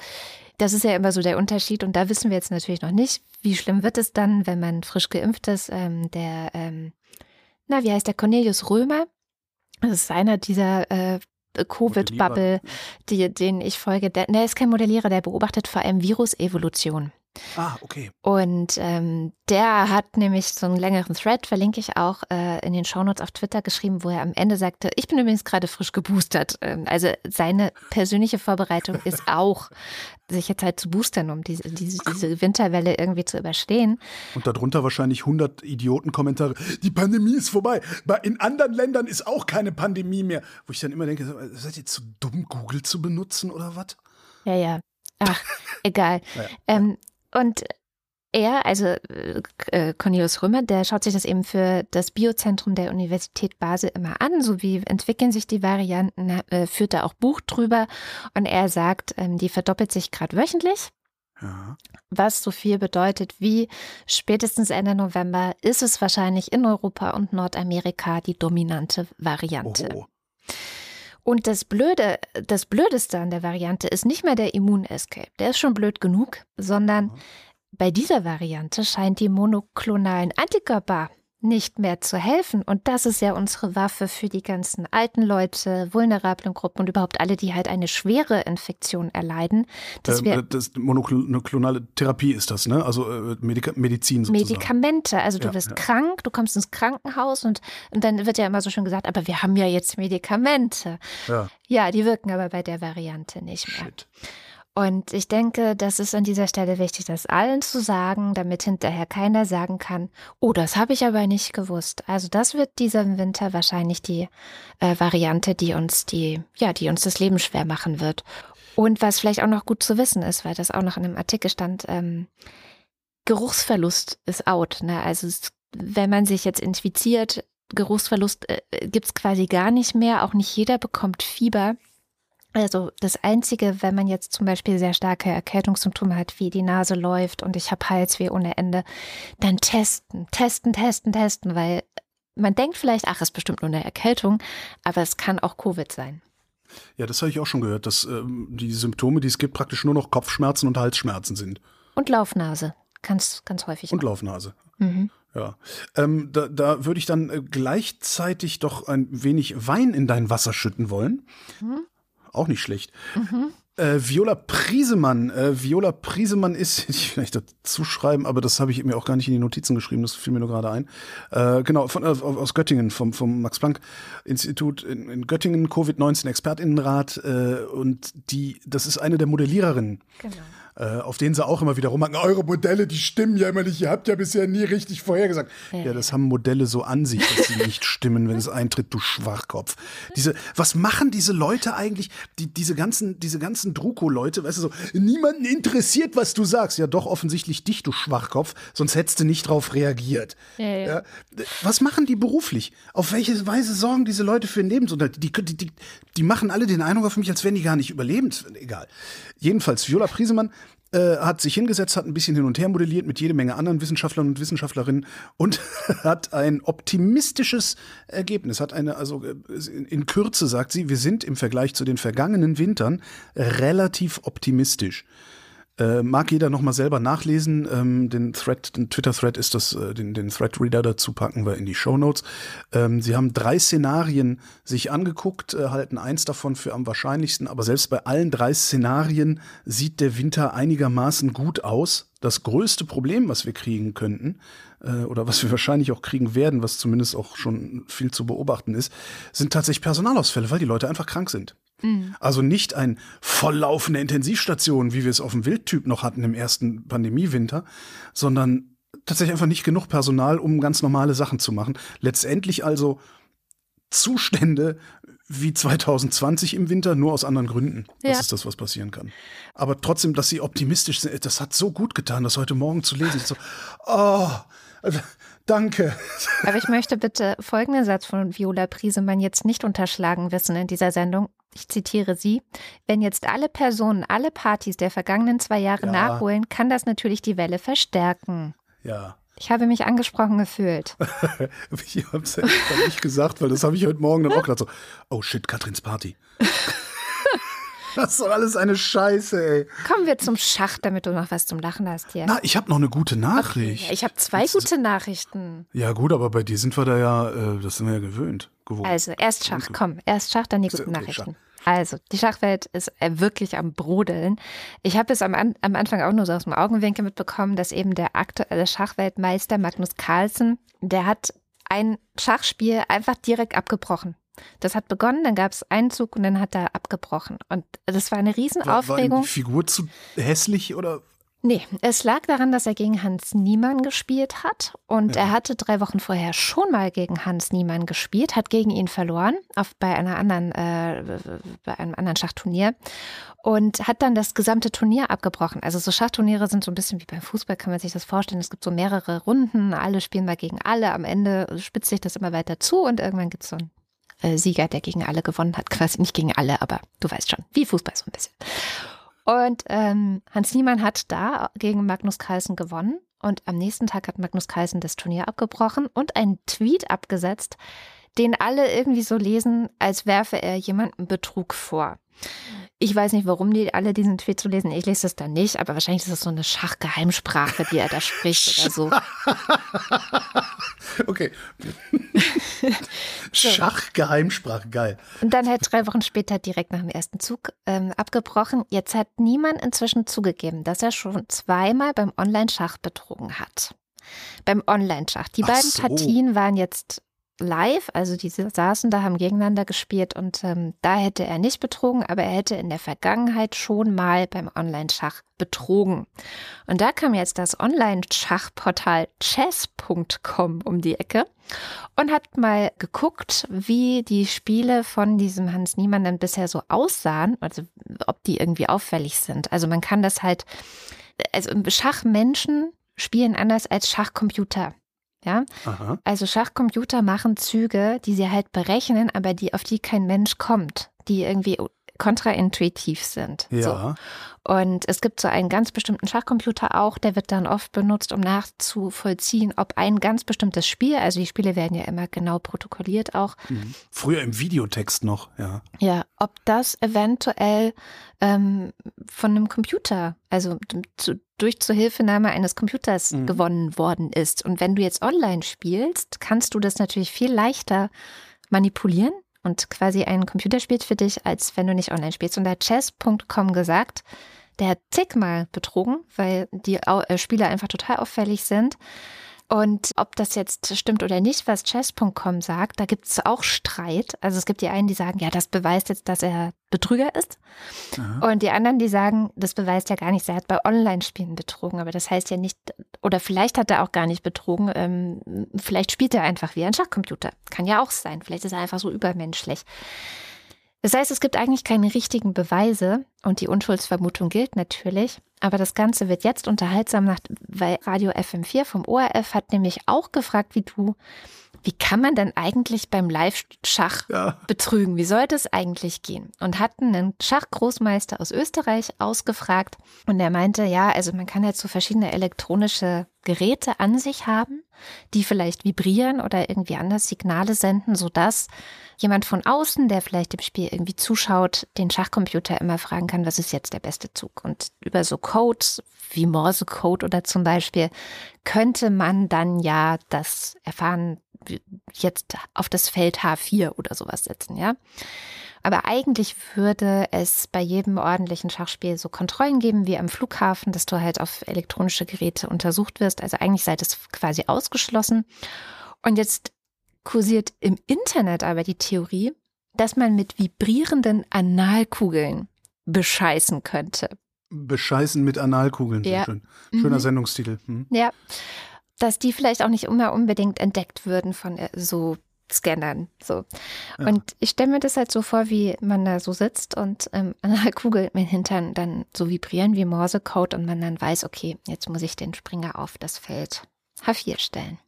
das ist ja immer so der Unterschied und da wissen wir jetzt natürlich noch nicht, wie schlimm wird es dann, wenn man frisch geimpft ist. Ähm, der, ähm, na, wie heißt der Cornelius Römer? Das ist einer dieser äh, Covid-Bubble, die, denen ich folge. Der, der ist kein Modellierer, der beobachtet vor allem Virusevolution. Ah, okay. Und ähm, der hat nämlich so einen längeren Thread, verlinke ich auch äh, in den Shownotes auf Twitter geschrieben, wo er am Ende sagte, ich bin übrigens gerade frisch geboostert. Ähm, also seine persönliche Vorbereitung ist auch, sich jetzt halt zu boostern, um diese, diese, diese Winterwelle irgendwie zu überstehen. Und darunter wahrscheinlich 100 Idioten-Kommentare. Die Pandemie ist vorbei. Bei- In anderen Ländern ist auch keine Pandemie mehr. Wo ich dann immer denke, seid ihr zu dumm, Google zu benutzen oder was? Ja, ja. Ach, egal. *laughs* Naja. Ähm, und er, also äh, Cornelius Römer, der schaut sich das eben für das Biozentrum der Universität Basel immer an, so wie entwickeln sich die Varianten, äh, führt da auch Buch drüber und er sagt, ähm, die verdoppelt sich gerade wöchentlich. Ja. Was so viel bedeutet wie spätestens Ende November ist es wahrscheinlich in Europa und Nordamerika die dominante Variante. Oh. Und das Blöde, das Blödeste an der Variante ist nicht mehr der Immunescape. Der ist schon blöd genug, sondern bei dieser Variante scheint die monoklonalen Antikörper nicht mehr zu helfen. Und das ist ja unsere Waffe für die ganzen alten Leute, vulnerablen Gruppen und überhaupt alle, die halt eine schwere Infektion erleiden. Dass ähm, wir das monoklonale Therapie ist das, ne? Also äh, Medika Medizin sozusagen. Medikamente. Also du ja, wirst ja. krank, du kommst ins Krankenhaus und, und dann wird ja immer so schön gesagt, aber wir haben ja jetzt Medikamente. Ja, ja die wirken aber bei der Variante nicht mehr. Shit. Und ich denke, das ist an dieser Stelle wichtig, das allen zu sagen, damit hinterher keiner sagen kann, oh, das habe ich aber nicht gewusst. Also das wird dieser Winter wahrscheinlich die äh, Variante, die uns die, ja, die uns das Leben schwer machen wird. Und was vielleicht auch noch gut zu wissen ist, weil das auch noch in einem Artikel stand, ähm, Geruchsverlust ist out. Ne? Also es, wenn man sich jetzt infiziert, Geruchsverlust äh, gibt's quasi gar nicht mehr. Auch nicht jeder bekommt Fieber. Also das Einzige, wenn man jetzt zum Beispiel sehr starke Erkältungssymptome hat, wie die Nase läuft und ich habe Halsweh ohne Ende, dann testen, testen, testen, testen, weil man denkt vielleicht, ach, ist bestimmt nur eine Erkältung, aber es kann auch Covid sein. Ja, das habe ich auch schon gehört, dass ähm, die Symptome, die es gibt, praktisch nur noch Kopfschmerzen und Halsschmerzen sind. Und Laufnase, ganz, ganz häufig. Und Laufnase. Mhm. Ja, ähm, da, da würde ich dann äh, gleichzeitig doch ein wenig Wein in dein Wasser schütten wollen. Mhm. Auch nicht schlecht. Mhm. Äh, Viola Priesemann. Äh, Viola Priesemann ist, *laughs* ich vielleicht dazu schreiben, aber das habe ich mir auch gar nicht in die Notizen geschrieben, das fiel mir nur gerade ein. Äh, genau, von, äh, aus Göttingen, vom, vom Max-Planck-Institut in, in, Göttingen, Covid-19-Expertinnenrat. Äh, und die, das ist eine der Modelliererinnen. Genau äh, auf denen sie auch immer wieder rumhacken, eure Modelle, die stimmen ja immer nicht, ihr habt ja bisher nie richtig vorhergesagt. Ja, ja das haben Modelle so an sich, dass sie nicht stimmen, wenn es eintritt, du Schwachkopf. Diese, was machen diese Leute eigentlich, die, diese ganzen, diese ganzen Druko-Leute, weißt du so, niemanden interessiert, was du sagst. Ja, doch offensichtlich dich, du Schwachkopf, sonst hättest du nicht drauf reagiert. Ja, ja. ja was machen die beruflich? Auf welche Weise sorgen diese Leute für den Lebensunterhalt? Die, die, die, die machen alle den Eindruck auf mich, als wären die gar nicht überlebens. Egal. Jedenfalls, Viola Priesemann äh, hat sich hingesetzt, hat ein bisschen hin und her modelliert mit jede Menge anderen Wissenschaftlern und Wissenschaftlerinnen und *laughs* hat ein optimistisches Ergebnis. Hat eine, also äh, in Kürze sagt sie, wir sind im Vergleich zu den vergangenen Wintern relativ optimistisch. Äh, mag jeder nochmal selber nachlesen. Ähm, den Thread, den Twitter-Thread ist das, äh, den, den Thread-Reader dazu packen wir in die Show Notes. Ähm, sie haben drei Szenarien sich angeguckt, äh, halten eins davon für am wahrscheinlichsten, aber selbst bei allen drei Szenarien sieht der Winter einigermaßen gut aus. Das größte Problem, was wir kriegen könnten, äh, oder was wir wahrscheinlich auch kriegen werden, was zumindest auch schon viel zu beobachten ist, sind tatsächlich Personalausfälle, weil die Leute einfach krank sind. Mhm. Also nicht ein volllaufende Intensivstation, wie wir es auf dem Wildtyp noch hatten im ersten Pandemiewinter, sondern tatsächlich einfach nicht genug Personal, um ganz normale Sachen zu machen. Letztendlich also Zustände wie 2020 im Winter, nur aus anderen Gründen. Ja. Das ist das, was passieren kann. Aber trotzdem, dass sie optimistisch sind, das hat so gut getan, das heute Morgen zu lesen. So, oh, Danke. Aber ich möchte bitte folgenden Satz von Viola Priesemann jetzt nicht unterschlagen wissen in dieser Sendung. Ich zitiere sie. Wenn jetzt alle Personen alle Partys der vergangenen zwei Jahre ja. nachholen, kann das natürlich die Welle verstärken. Ja. Ich habe mich angesprochen gefühlt. *laughs* ich habe es ja nicht gesagt, weil das habe ich heute Morgen dann auch gedacht so, oh shit, Katrins Party. *laughs* Das ist doch alles eine Scheiße, ey. Kommen wir zum Schach, damit du noch was zum Lachen hast hier. Na, ich habe noch eine gute Nachricht. Okay, ich habe zwei das gute Nachrichten. Ja, gut, aber bei dir sind wir da ja, äh, das sind wir ja gewöhnt. Gewohnt. Also, erst Schach, komm, erst Schach, dann die guten okay, Nachrichten. Schach. Also, die Schachwelt ist äh, wirklich am Brodeln. Ich habe es am, am Anfang auch nur so aus dem Augenwinkel mitbekommen, dass eben der aktuelle Schachweltmeister Magnus Carlsen, der hat ein Schachspiel einfach direkt abgebrochen. Das hat begonnen, dann gab es einen Zug und dann hat er abgebrochen. Und das war eine Riesenaufregung. War, war die Figur zu hässlich oder? Nee, es lag daran, dass er gegen Hans Niemann gespielt hat. Und ja. er hatte drei Wochen vorher schon mal gegen Hans Niemann gespielt, hat gegen ihn verloren auf, bei, einer anderen, äh, bei einem anderen Schachturnier und hat dann das gesamte Turnier abgebrochen. Also so Schachturniere sind so ein bisschen wie beim Fußball, kann man sich das vorstellen. Es gibt so mehrere Runden, alle spielen mal gegen alle. Am Ende spitzt sich das immer weiter zu und irgendwann gibt es so ein äh, Sieger, der gegen alle gewonnen hat. Quasi nicht gegen alle, aber du weißt schon, wie Fußball so ein bisschen. Und ähm, Hans Niemann hat da gegen Magnus Carlsen gewonnen. Und am nächsten Tag hat Magnus Carlsen das Turnier abgebrochen und einen Tweet abgesetzt, den alle irgendwie so lesen, als werfe er jemandem Betrug vor. Ich weiß nicht, warum die alle diesen Tweet zu lesen. Ich lese das dann nicht, aber wahrscheinlich ist das so eine Schachgeheimsprache, die er da spricht oder so. *laughs* okay. *laughs* Schachgeheimsprache, geil. Und dann halt drei Wochen später direkt nach dem ersten Zug ähm, abgebrochen. Jetzt hat niemand inzwischen zugegeben, dass er schon zweimal beim Online-Schach betrogen hat. Beim Online-Schach. Die Ach beiden so. Partien waren jetzt live, also die saßen da, haben gegeneinander gespielt und ähm, da hätte er nicht betrogen, aber er hätte in der Vergangenheit schon mal beim Online-Schach betrogen. Und da kam jetzt das Online-Schachportal chess.com um die Ecke und hat mal geguckt, wie die Spiele von diesem Hans Niemann dann bisher so aussahen, also ob die irgendwie auffällig sind. Also man kann das halt, also Schachmenschen spielen anders als Schachcomputer. Ja, Aha. also Schachcomputer machen Züge, die sie halt berechnen, aber die, auf die kein Mensch kommt, die irgendwie kontraintuitiv sind. So. Ja. Und es gibt so einen ganz bestimmten Schachcomputer auch, der wird dann oft benutzt, um nachzuvollziehen, ob ein ganz bestimmtes Spiel, also die Spiele werden ja immer genau protokolliert auch, Mhm. Früher im Videotext noch, ja. ja, ob das eventuell ähm, von einem Computer, also zu, durch Zuhilfenahme eines Computers Mhm. gewonnen worden ist. Und wenn du jetzt online spielst, kannst du das natürlich viel leichter manipulieren und quasi ein Computer spielt für dich, als wenn du nicht online spielst. Und da hat chess.com gesagt, der hat zigmal betrogen, weil die äh, Spiele einfach total auffällig sind. Und ob das jetzt stimmt oder nicht, was chess.com sagt, da gibt es auch Streit. Also es gibt die einen, die sagen, ja, das beweist jetzt, dass er Betrüger ist. Aha. Und die anderen, die sagen, das beweist ja gar nichts. Er hat bei Online-Spielen betrogen. Aber das heißt ja nicht, oder vielleicht hat er auch gar nicht betrogen. Ähm, vielleicht spielt er einfach wie ein Schachcomputer. Kann ja auch sein. Vielleicht ist er einfach so übermenschlich. Das heißt, es gibt eigentlich keine richtigen Beweise und die Unschuldsvermutung gilt natürlich. Aber das Ganze wird jetzt unterhaltsam, nach, weil Radio FM4 vom ORF hat nämlich auch gefragt, wie du, wie kann man denn eigentlich beim Live-Schach Ja. betrügen? Wie soll das eigentlich gehen? Und hatten einen Schachgroßmeister aus Österreich ausgefragt und der meinte, ja, also man kann jetzt so verschiedene elektronische Geräte an sich haben, die vielleicht vibrieren oder irgendwie anders Signale senden, sodass jemand von außen, der vielleicht dem Spiel irgendwie zuschaut, den Schachcomputer immer fragen kann, was ist jetzt der beste Zug? Und über so Codes wie Morsecode oder zum Beispiel könnte man dann ja das erfahren, jetzt auf das Feld H4 oder sowas setzen, ja. Aber eigentlich würde es bei jedem ordentlichen Schachspiel so Kontrollen geben wie am Flughafen, dass du halt auf elektronische Geräte untersucht wirst. Also eigentlich sei das quasi ausgeschlossen. Und jetzt kursiert im Internet aber die Theorie, dass man mit vibrierenden Analkugeln bescheißen könnte. Bescheißen mit Analkugeln, sehr Ja. schön. Schöner Mhm. Sendungstitel. Hm. Ja. Dass die vielleicht auch nicht immer unbedingt entdeckt würden von äh, so Scannern. So. Ja. Und ich stelle mir das halt so vor, wie man da so sitzt und ähm, *laughs* an einer Kugel mit Hintern dann so vibrieren wie Morsecode und man dann weiß, okay, jetzt muss ich den Springer auf das Feld H4 stellen.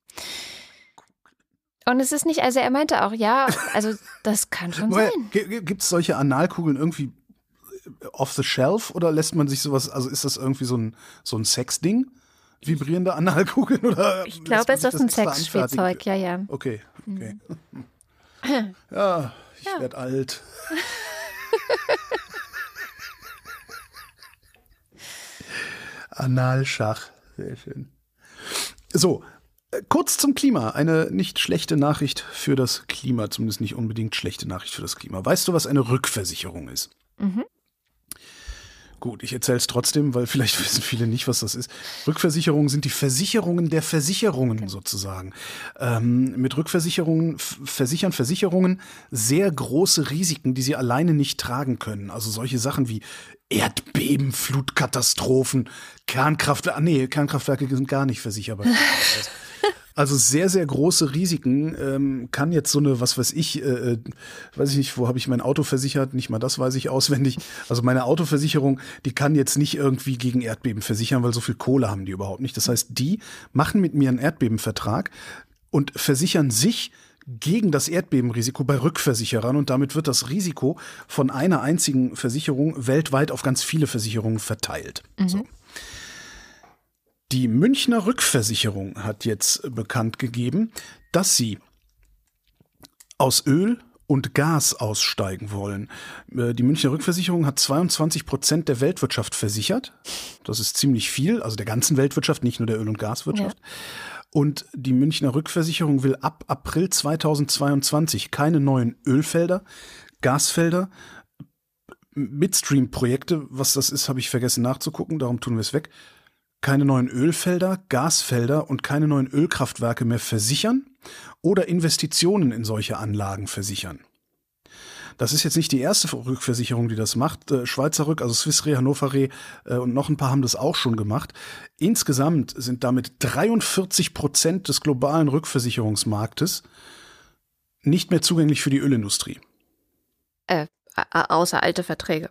Und es ist nicht, also er meinte auch, ja, also das kann schon sein. gi- Gibt es solche Analkugeln irgendwie off the shelf oder lässt man sich sowas, also ist das irgendwie so ein, so ein Sexding? Vibrierende Analkugeln oder? Ich glaube, es ist ein Sexspielzeug, ja, ja. Okay, okay. Ja, ich Ja. werde alt. *laughs* Analschach, sehr schön. So, äh, kurz zum Klima. Eine nicht schlechte Nachricht für das Klima, zumindest nicht unbedingt schlechte Nachricht für das Klima. Weißt du, was eine Rückversicherung ist? Mhm. Gut, ich erzähle es trotzdem, weil vielleicht *laughs* wissen viele nicht, was das ist. Rückversicherungen sind die Versicherungen der Versicherungen sozusagen. Ähm, mit Rückversicherungen versichern Versicherungen sehr große Risiken, die sie alleine nicht tragen können. Also solche Sachen wie Erdbeben, Flutkatastrophen, Kernkraftwerke. Ah, nee, Kernkraftwerke sind gar nicht versicherbar. *laughs* Also sehr, sehr große Risiken ähm, kann jetzt so eine, was weiß ich, äh, äh, weiß ich nicht, wo habe ich mein Auto versichert? Nicht mal das weiß ich auswendig. Also meine Autoversicherung, die kann jetzt nicht irgendwie gegen Erdbeben versichern, weil so viel Kohle haben die überhaupt nicht. Das heißt, die machen mit mir einen Erdbebenvertrag und versichern sich gegen das Erdbebenrisiko bei Rückversicherern und damit wird das Risiko von einer einzigen Versicherung weltweit auf ganz viele Versicherungen verteilt. So. Die Münchner Rückversicherung hat jetzt bekannt gegeben, dass sie aus Öl und Gas aussteigen wollen. Äh, die Münchner Rückversicherung hat 22 Prozent der Weltwirtschaft versichert. Das ist ziemlich viel, also der ganzen Weltwirtschaft, nicht nur der Öl- und Gaswirtschaft. Ja. Und die Münchner Rückversicherung will ab April 2022 keine neuen Ölfelder, Gasfelder, Midstream-Projekte, was das ist, habe ich vergessen nachzugucken, darum tun wir es weg. Keine neuen Ölfelder, Gasfelder und keine neuen Ölkraftwerke mehr versichern oder Investitionen in solche Anlagen versichern. Das ist jetzt nicht die erste Rückversicherung, die das macht. Äh, Schweizer Rück, also Swiss Re, Hannover Re äh, und noch ein paar haben das auch schon gemacht. Insgesamt sind damit 43 Prozent des globalen Rückversicherungsmarktes nicht mehr zugänglich für die Ölindustrie. Äh, außer alte Verträge.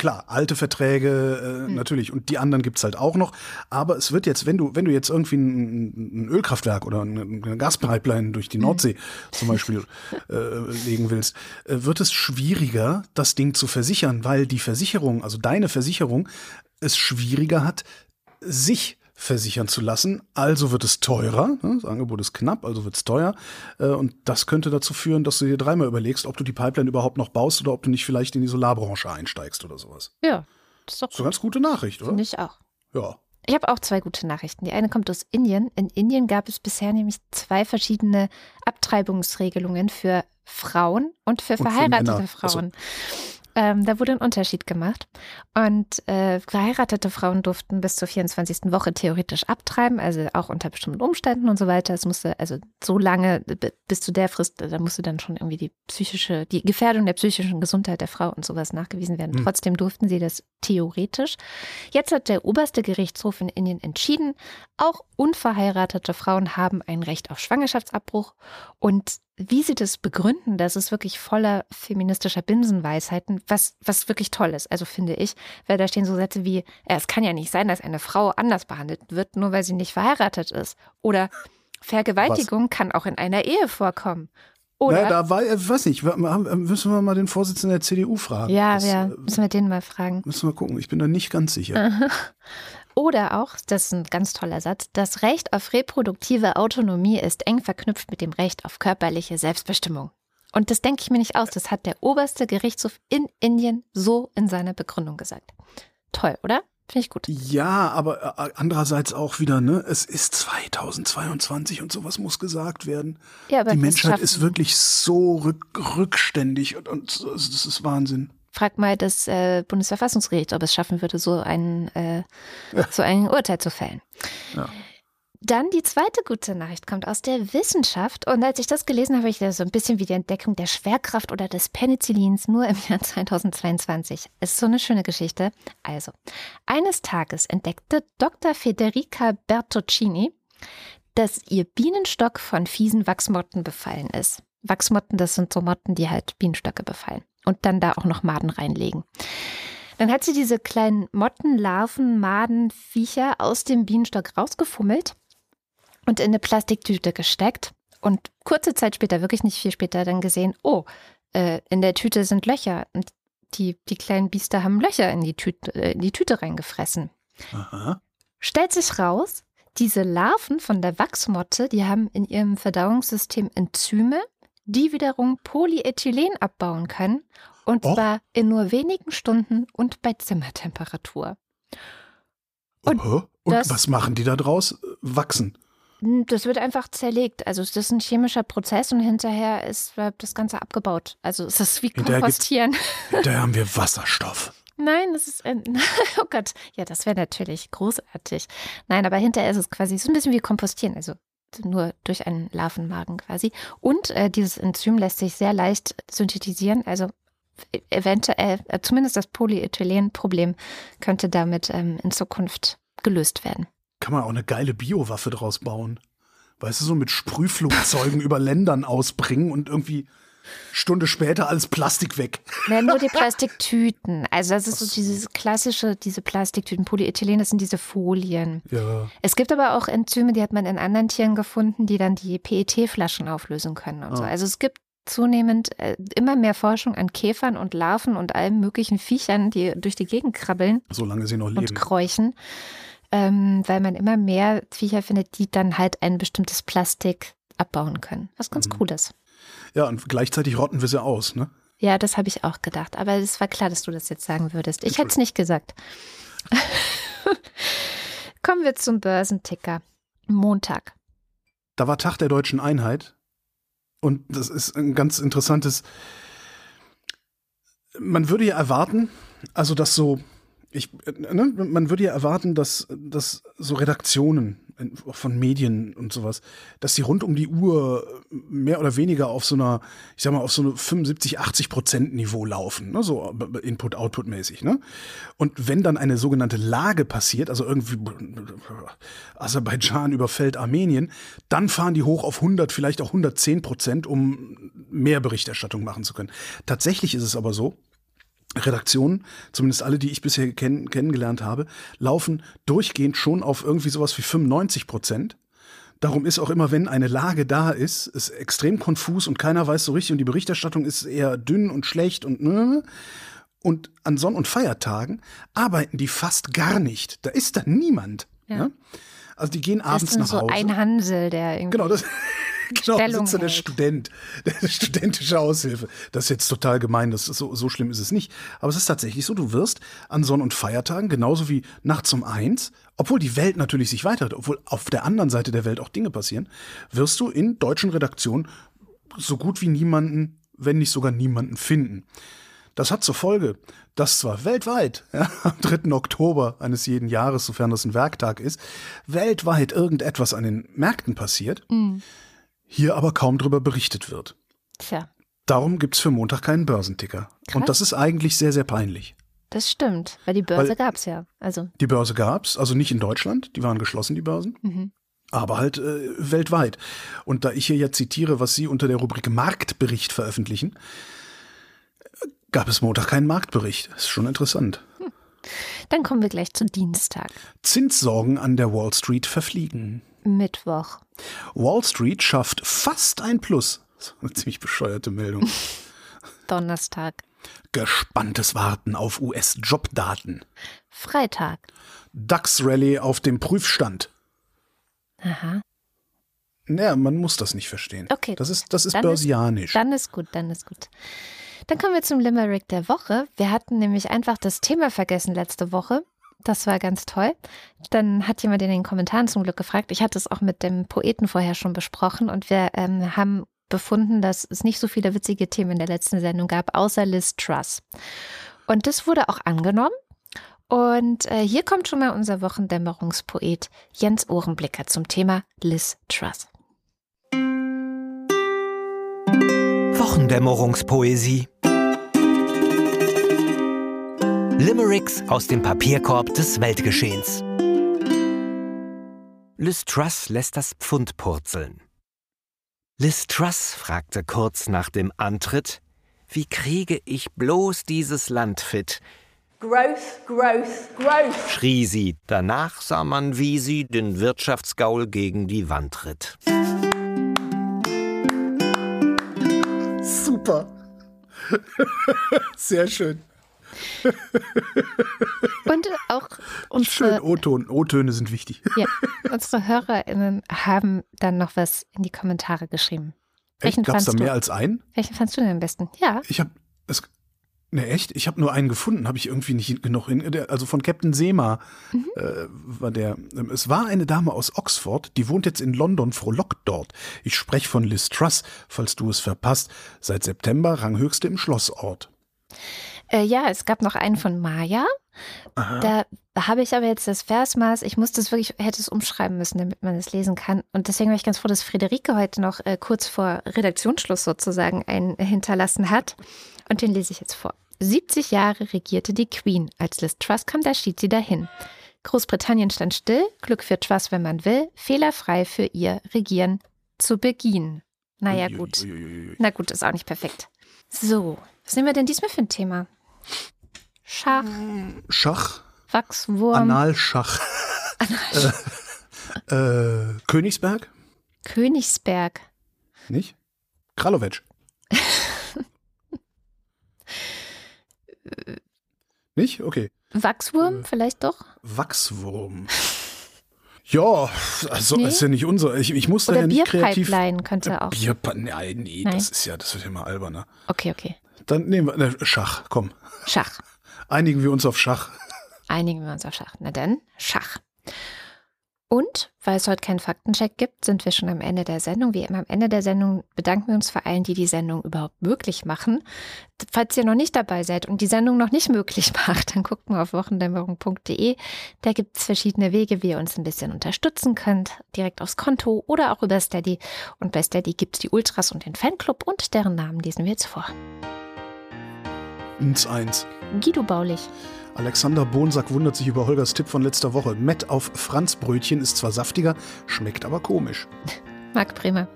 Klar, alte Verträge äh, hm. natürlich und die anderen gibt's halt auch noch. Aber es wird jetzt, wenn du, wenn du jetzt irgendwie ein, ein Ölkraftwerk oder eine, eine Gaspipeline durch die hm. Nordsee zum Beispiel äh, legen willst, äh, wird es schwieriger, das Ding zu versichern, weil die Versicherung, also deine Versicherung, es schwieriger hat, sich versichern zu lassen. Also wird es teurer. Ne? Das Angebot ist knapp, also wird es teuer. Äh, und das könnte dazu führen, dass du dir dreimal überlegst, ob du die Pipeline überhaupt noch baust oder ob du nicht vielleicht in die Solarbranche einsteigst oder sowas. Ja, das ist doch so eine ganz gute Nachricht, oder? Finde ich auch. Ja. Ich habe auch zwei gute Nachrichten. Die eine kommt aus Indien. In Indien gab es bisher nämlich zwei verschiedene Abtreibungsregelungen für Frauen und für und verheiratete für Frauen. Also. Ähm, da wurde ein Unterschied gemacht. Und äh, verheiratete Frauen durften bis zur 24. Woche theoretisch abtreiben, also auch unter bestimmten Umständen und so weiter. Es musste also so lange bis zu der Frist, da musste dann schon irgendwie die psychische, die Gefährdung der psychischen Gesundheit der Frau und sowas nachgewiesen werden. Mhm. Trotzdem durften sie das theoretisch. Jetzt hat der oberste Gerichtshof in Indien entschieden, auch unverheiratete Frauen haben ein Recht auf Schwangerschaftsabbruch und wie sie das begründen, das ist wirklich voller feministischer Binsenweisheiten, was, was wirklich toll ist, also finde ich, weil da stehen so Sätze wie, es kann ja nicht sein, dass eine Frau anders behandelt wird, nur weil sie nicht verheiratet ist. Oder Vergewaltigung was? kann auch in einer Ehe vorkommen. Oder? Ja, da war, ich weiß nicht, müssen wir mal den Vorsitzenden der CDU fragen. Ja, das, ja, müssen wir den mal fragen. Müssen wir gucken, ich bin da nicht ganz sicher. *laughs* Oder auch, das ist ein ganz toller Satz, das Recht auf reproduktive Autonomie ist eng verknüpft mit dem Recht auf körperliche Selbstbestimmung. Und das denke ich mir nicht aus, das hat der oberste Gerichtshof in Indien so in seiner Begründung gesagt. Toll, oder? Finde ich gut. Ja, aber äh, andererseits auch wieder, ne, es ist 2022 und sowas muss gesagt werden. Ja, aber Die Menschheit ist wirklich so rück, rückständig und, und das ist Wahnsinn. Frag mal das äh, Bundesverfassungsgericht, ob es schaffen würde, so ein, äh, ja. *laughs* so ein Urteil zu fällen. Ja. Dann die zweite gute Nachricht kommt aus der Wissenschaft. Und als ich das gelesen habe, habe ich das so ein bisschen wie die Entdeckung der Schwerkraft oder des Penicillins nur im Jahr *laughs* 2022. Es ist so eine schöne Geschichte. Also, eines Tages entdeckte Dr. Federica Bertoccini, dass ihr Bienenstock von fiesen Wachsmotten befallen ist. Wachsmotten, das sind so Motten, die halt Bienenstöcke befallen und dann da auch noch Maden reinlegen. Dann hat sie diese kleinen Motten, Larven, Maden, Viecher aus dem Bienenstock rausgefummelt und in eine Plastiktüte gesteckt. Und kurze Zeit später, wirklich nicht viel später, dann gesehen, oh, äh, in der Tüte sind Löcher. Und die, die kleinen Biester haben Löcher in die Tüte, äh, in die Tüte reingefressen. Aha. Stellt sich raus, diese Larven von der Wachsmotte, die haben in ihrem Verdauungssystem Enzyme, die wiederum Polyethylen abbauen können und Och. zwar in nur wenigen Stunden und bei Zimmertemperatur. Und, und was machen die da draus? Wachsen. Das wird einfach zerlegt. Also es ist ein chemischer Prozess und hinterher ist das Ganze abgebaut. Also es ist wie Kompostieren. *laughs* Da haben wir Wasserstoff. Nein, das ist ein, *laughs* oh Gott, ja, das wäre natürlich großartig. Nein, aber hinterher ist es quasi so ein bisschen wie Kompostieren. Also nur durch einen Larvenmagen quasi. Und äh, dieses Enzym lässt sich sehr leicht synthetisieren. Also e-, eventuell, äh, zumindest das Polyethylen-Problem könnte damit ähm, in Zukunft gelöst werden. Kann man auch eine geile Biowaffe draus bauen. Weißt du, so mit Sprühflugzeugen *laughs* über Ländern ausbringen und irgendwie Stunde später alles Plastik weg. Ja, nur die *laughs* Plastiktüten. Also das ist so dieses klassische, diese Plastiktüten. Polyethylen, das sind diese Folien. Ja. Es gibt aber auch Enzyme, die hat man in anderen Tieren gefunden, die dann die PET-Flaschen auflösen können und ah. so. Also es gibt zunehmend äh, immer mehr Forschung an Käfern und Larven und allen möglichen Viechern, die durch die Gegend krabbeln. Solange sie noch leben. Und kräuchen. Ähm, weil man immer mehr Viecher findet, die dann halt ein bestimmtes Plastik abbauen können. Was ganz mhm. cool ist. Ja, und gleichzeitig rotten wir sie aus, ne? Ja, das habe ich auch gedacht. Aber es war klar, dass du das jetzt sagen würdest. Ich hätte es nicht gesagt. *laughs* Kommen wir zum Börsenticker. Montag. Da war Tag der deutschen Einheit. Und das ist ein ganz interessantes. Man würde ja erwarten, also dass so ich, ne, man würde ja erwarten, dass, dass so Redaktionen von Medien und sowas, dass die rund um die Uhr mehr oder weniger auf so einer, ich sag mal, auf so eine 75, 80 Prozent Niveau laufen, ne, so Input-Output-mäßig. Ne? Und wenn dann eine sogenannte Lage passiert, also irgendwie Aserbaidschan überfällt Armenien, dann fahren die hoch auf 100, vielleicht auch 110 Prozent, um mehr Berichterstattung machen zu können. Tatsächlich ist es aber so, Redaktionen, zumindest alle, die ich bisher kenn kennengelernt habe, laufen durchgehend schon auf irgendwie sowas wie 95 Prozent. Darum ist auch immer, wenn eine Lage da ist, ist extrem konfus und keiner weiß so richtig und die Berichterstattung ist eher dünn und schlecht und ne. Und an Sonn- und Feiertagen arbeiten die fast gar nicht. Da ist da niemand. Ja. ja? Also die gehen abends nach Hause. so ein Hansel, der irgendwie. Genau, das, *laughs* *laughs* genau, Stellung sitzt der Student, *laughs* der studentische Aushilfe. Das ist jetzt total gemein, das ist so, so schlimm ist es nicht. Aber es ist tatsächlich so, du wirst an Sonn- und Feiertagen, genauso wie nachts um eins, obwohl die Welt natürlich sich weiterhält, obwohl auf der anderen Seite der Welt auch Dinge passieren, wirst du in deutschen Redaktionen so gut wie niemanden, wenn nicht sogar niemanden finden. Das hat zur Folge, dass zwar weltweit, *laughs* ja, am 3. Oktober eines jeden Jahres, sofern das ein Werktag ist, weltweit irgendetwas an den Märkten passiert, mhm hier aber kaum drüber berichtet wird. Tja. Darum gibt es für Montag keinen Börsenticker. Krass. Und das ist eigentlich sehr, sehr peinlich. Das stimmt, weil die Börse gab es ja. Also. Die Börse gab es, also nicht in Deutschland, die waren geschlossen, die Börsen. Mhm. Aber halt äh, weltweit. Und da ich hier ja zitiere, was Sie unter der Rubrik Marktbericht veröffentlichen, gab es Montag keinen Marktbericht. Das ist schon interessant. Hm. Dann kommen wir gleich zu Dienstag. Zinssorgen an der Wall Street verfliegen. Mittwoch. Wall Street schafft fast ein Plus. *laughs* Eine ziemlich bescheuerte Meldung. Donnerstag. Gespanntes Warten auf US-Jobdaten. Freitag. DAX-Rallye auf dem Prüfstand. Aha. Naja, man muss das nicht verstehen. Okay. Das ist, das ist dann börsianisch. Ist, dann ist gut, dann ist gut. Dann kommen wir zum Limerick der Woche. Wir hatten nämlich einfach das Thema vergessen letzte Woche. Das war ganz toll. Dann hat jemand in den Kommentaren zum Glück gefragt. Ich hatte es auch mit dem Poeten vorher schon besprochen und wir ähm, haben befunden, dass es nicht so viele witzige Themen in der letzten Sendung gab, außer Liz Truss. Und das wurde auch angenommen. Und äh, hier kommt schon mal unser Wochendämmerungspoet Jens Ohrenblicker zum Thema Liz Truss. Wochendämmerungspoesie Limericks aus dem Papierkorb des Weltgeschehens. Liz Truss lässt das Pfund purzeln. Liz Truss fragte kurz nach dem Antritt, wie kriege ich bloß dieses Land fit? Growth, growth, growth, schrie sie. Danach sah man, wie sie den Wirtschaftsgaul gegen die Wand ritt. Super. *laughs* Sehr schön. *laughs* Und auch unsere. Schön, O-Ton. O-Töne sind wichtig. *laughs* Ja, unsere HörerInnen haben dann noch was in die Kommentare geschrieben. Welchen Gab es da mehr du? als einen? Welchen fandst du denn am besten? Ja. Ich habe es. Ne, echt? Ich habe nur einen gefunden, habe ich irgendwie nicht genug hin. Also von Captain Sema mhm. äh, war der. Ähm, es war eine Dame aus Oxford, die wohnt jetzt in London, frohlockt dort. Ich spreche von Liz Truss, falls du es verpasst. Seit September Ranghöchste im Schlossort. Äh, ja, es gab noch einen von Maya. Aha. Da habe ich aber jetzt das Versmaß, ich musste es wirklich, hätte es umschreiben müssen, damit man es lesen kann. Und deswegen war ich ganz froh, dass Friederike heute noch äh, kurz vor Redaktionsschluss sozusagen einen hinterlassen hat. Und den lese ich jetzt vor. 70 Jahre regierte die Queen. Als Liz Truss kam, da schied sie dahin. Großbritannien stand still, Glück für Truss, wenn man will, fehlerfrei für ihr Regieren zu Beginn. Naja, gut. Na gut, ist auch nicht perfekt. So, was nehmen wir denn diesmal für ein Thema? Schach. Schach. Wachswurm. Analschach. Analschach. *laughs* äh, äh, Königsberg. Königsberg. Nicht? Kralowetsch. *laughs* Nicht? Okay. Wachswurm äh, vielleicht doch? Wachswurm. *laughs* Ja, also Nee? ist ja nicht unser. Ich, ich muss da Oder ja nicht kreativ. Bierpipeline könnte auch. Bierpipeline, nein, nee, Nein? das ist ja, das wird ja mal alberner. Okay, okay. Dann nehmen wir ne, Schach, komm. Schach. Einigen wir uns auf Schach. Einigen wir uns auf Schach. Na dann, Schach. Und, weil es heute keinen Faktencheck gibt, sind wir schon am Ende der Sendung. Wie immer am Ende der Sendung bedanken wir uns vor allen, die die Sendung überhaupt möglich machen. Falls ihr noch nicht dabei seid und die Sendung noch nicht möglich *laughs* macht, dann guckt mal auf wochendämmerung.de. Da gibt es verschiedene Wege, wie ihr uns ein bisschen unterstützen könnt. Direkt aufs Konto oder auch über Steady. Und bei Steady gibt es die Ultras und den Fanclub und deren Namen lesen wir jetzt vor. Ins eins. Guido Baulich, Alexander Bonsack wundert sich über Holgers Tipp von letzter Woche. Met auf Franzbrötchen ist zwar saftiger, schmeckt aber komisch. *laughs* Marc Bremer,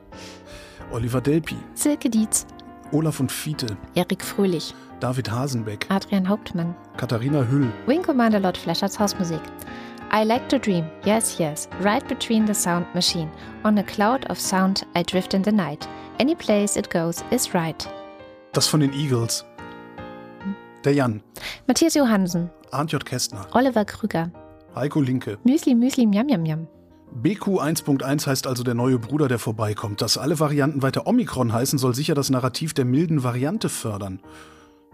Oliver Delpi, Silke Dietz, Olaf und Fiete, Erik Fröhlich, David Hasenbeck, Adrian Hauptmann, Katharina Hüll, Wing Commander Lord Fleschers Hausmusik. I like to dream, yes, yes, right between the sound machine. On a cloud of sound I drift in the night. Any place it goes is right. das von den Eagles. Der Jan, Matthias Johansen, Arndt J. Kästner, Oliver Krüger, Heiko Linke. Müsli Müsli Miam Miam Miam. BQ 1.1 heißt also der neue Bruder, der vorbeikommt. Dass alle Varianten weiter Omikron heißen, soll sicher das Narrativ der milden Variante fördern.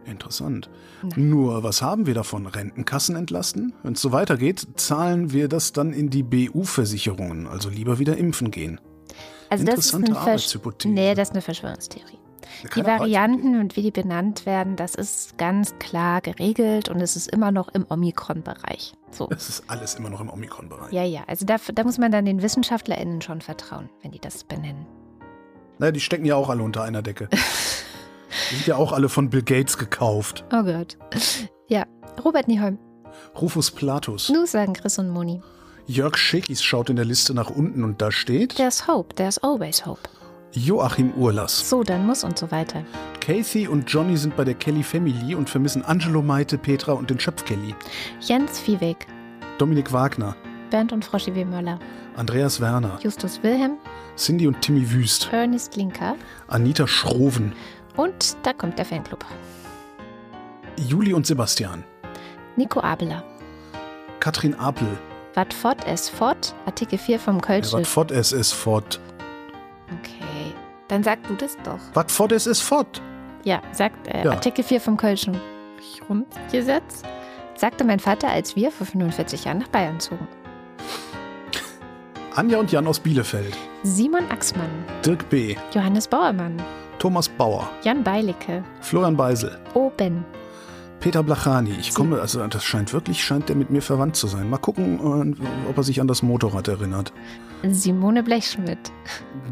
Interessant. Nur, was haben wir davon? Rentenkassen entlasten? Wenn es so weitergeht, zahlen wir das dann in die BU-Versicherungen. Also lieber wieder impfen gehen. Also das ist Interessante eine Versch Arbeitshypothese. Nee, das ist eine Verschwörungstheorie. Die Varianten und wie die benannt werden, das ist ganz klar geregelt und es ist immer noch im Omikron-Bereich. So. Es ist alles immer noch im Omikron-Bereich. Ja, ja, also da, da muss man dann den WissenschaftlerInnen schon vertrauen, wenn die das benennen. Naja, die stecken ja auch alle unter einer Decke. *laughs* die sind ja auch alle von Bill Gates gekauft. Oh Gott. Ja, Robert Nieholm. Rufus Platus. Nu sagen Chris und Moni. Jörg Schekis schaut in der Liste nach unten und da steht There's hope, there's always hope. Joachim Urlass. So, dann muss und so weiter. Casey und Johnny sind bei der Kelly Family und vermissen Angelo Meite, Petra und den Schöpf Kelly. Jens Viehweg, Dominik Wagner, Bernd und Froschi W. Möller, Andreas Werner, Justus Wilhelm, Cindy und Timmy Wüst, Ernest Linker Anita Schroven, und da kommt der Fanclub. Juli und Sebastian, Nico Abeler. Katrin Apel, Wat fort es fort, Artikel 4 vom ja, Kölschild. wat fort es ist fort. Okay, dann sag du das doch. Wat fort es ist fort. Ja, sagt äh, Ja. Artikel 4 vom Kölschen Grundgesetz, sagte mein Vater, als wir vor 45 Jahren nach Bayern zogen. Anja und Jan aus Bielefeld, Simon Axmann, Dirk B., Johannes Bauermann, Thomas Bauer, Jan Beilicke, Florian Beisel, Oben, Peter Blachani. Ich komme, also das scheint wirklich, scheint der mit mir verwandt zu sein. Mal gucken, äh, ob er sich an das Motorrad erinnert. Simone Blechschmidt,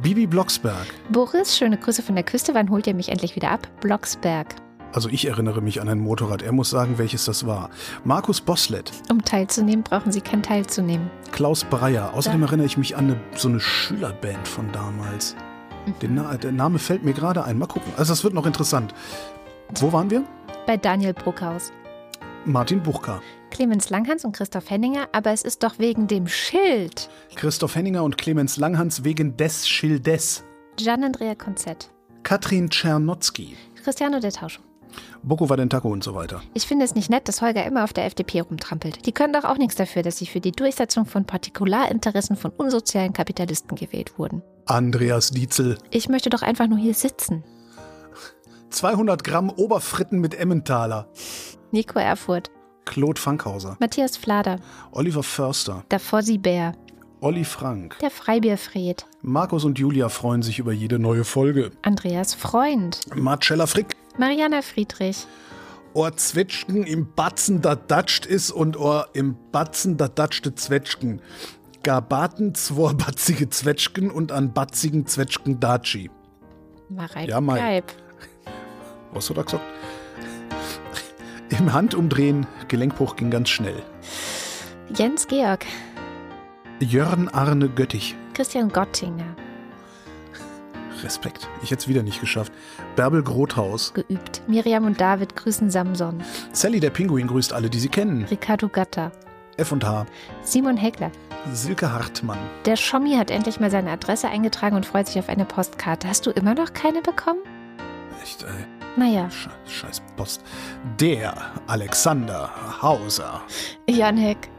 Bibi Blocksberg. Boris, schöne Grüße von der Küste, wann holt ihr mich endlich wieder ab? Blocksberg. Also ich erinnere mich an ein Motorrad. Er muss sagen, welches das war. Markus Boslett, Um teilzunehmen, brauchen Sie kein teilzunehmen. Klaus Breyer. Außerdem erinnere ich mich an eine, so eine Schülerband von damals. Den Na der Name fällt mir gerade ein. Mal gucken. Also das wird noch interessant. Wo waren wir? Bei Daniel Bruckhaus, Martin Buchka. Clemens Langhans und Christoph Henninger, aber es ist doch wegen dem Schild. Christoph Henninger und Clemens Langhans wegen des Schildes. Gian-Andrea Konzett, Katrin Czernotzki. Cristiano del Tauscho. Boko Vadentako und so weiter. Ich finde es nicht nett, dass Holger immer auf der FDP rumtrampelt. Die können doch auch nichts dafür, dass sie für die Durchsetzung von Partikularinteressen von unsozialen Kapitalisten gewählt wurden. Andreas Dietzel. Ich möchte doch einfach nur hier sitzen. 200 Gramm Oberfritten mit Emmentaler. Nico Erfurt, Claude Fankhauser. Matthias Flader, Oliver Förster. der Fossi Bär, Olli Frank. der Freibierfried, Markus und Julia freuen sich über jede neue Folge. Andreas Freund, Marcella Frick. Mariana Friedrich, Ohr Zwetschgen im Batzen da datscht is und Ohr im Batzen da datschte Zwetschgen. Gar baten zwei batzige Zwetschgen und an batzigen Zwetschgen datschi. Marek Ja, Mai. Was hat er gesagt? Im Handumdrehen, Gelenkbruch ging ganz schnell. Jens Georg, Jörn Arne Göttich. Christian Gottinger, Respekt. Ich hätte es wieder nicht geschafft. Bärbel Grothaus. geübt. Miriam und David grüßen Samson, Sally der Pinguin grüßt alle, die sie kennen. Ricardo Gatter, F&H. Simon Heckler. Silke Hartmann. Der Schommi hat endlich mal seine Adresse eingetragen und freut sich auf eine Postkarte. Hast du immer noch keine bekommen? Echt, ey. Naja, Scheiß, scheiß Post. Der Alexander Hauser. Jan Heck,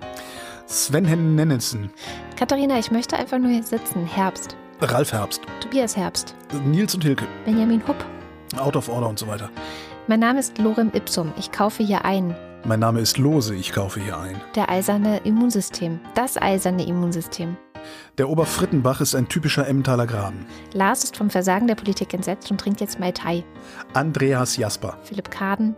Sven Nennensen. Katharina, ich möchte einfach nur hier sitzen. Herbst. Ralf Herbst, Tobias Herbst. Nils und Hilke, Benjamin Hupp. Out of Order und so weiter. Mein Name ist Lorem Ipsum. Ich kaufe hier ein. Mein Name ist Lose, ich kaufe hier ein. Der eiserne Immunsystem. Das eiserne Immunsystem. Der Oberfrittenbach ist ein typischer Emmentaler Graben. Lars ist vom Versagen der Politik entsetzt und trinkt jetzt Mai Tai. Andreas Jasper, Philipp Kaden,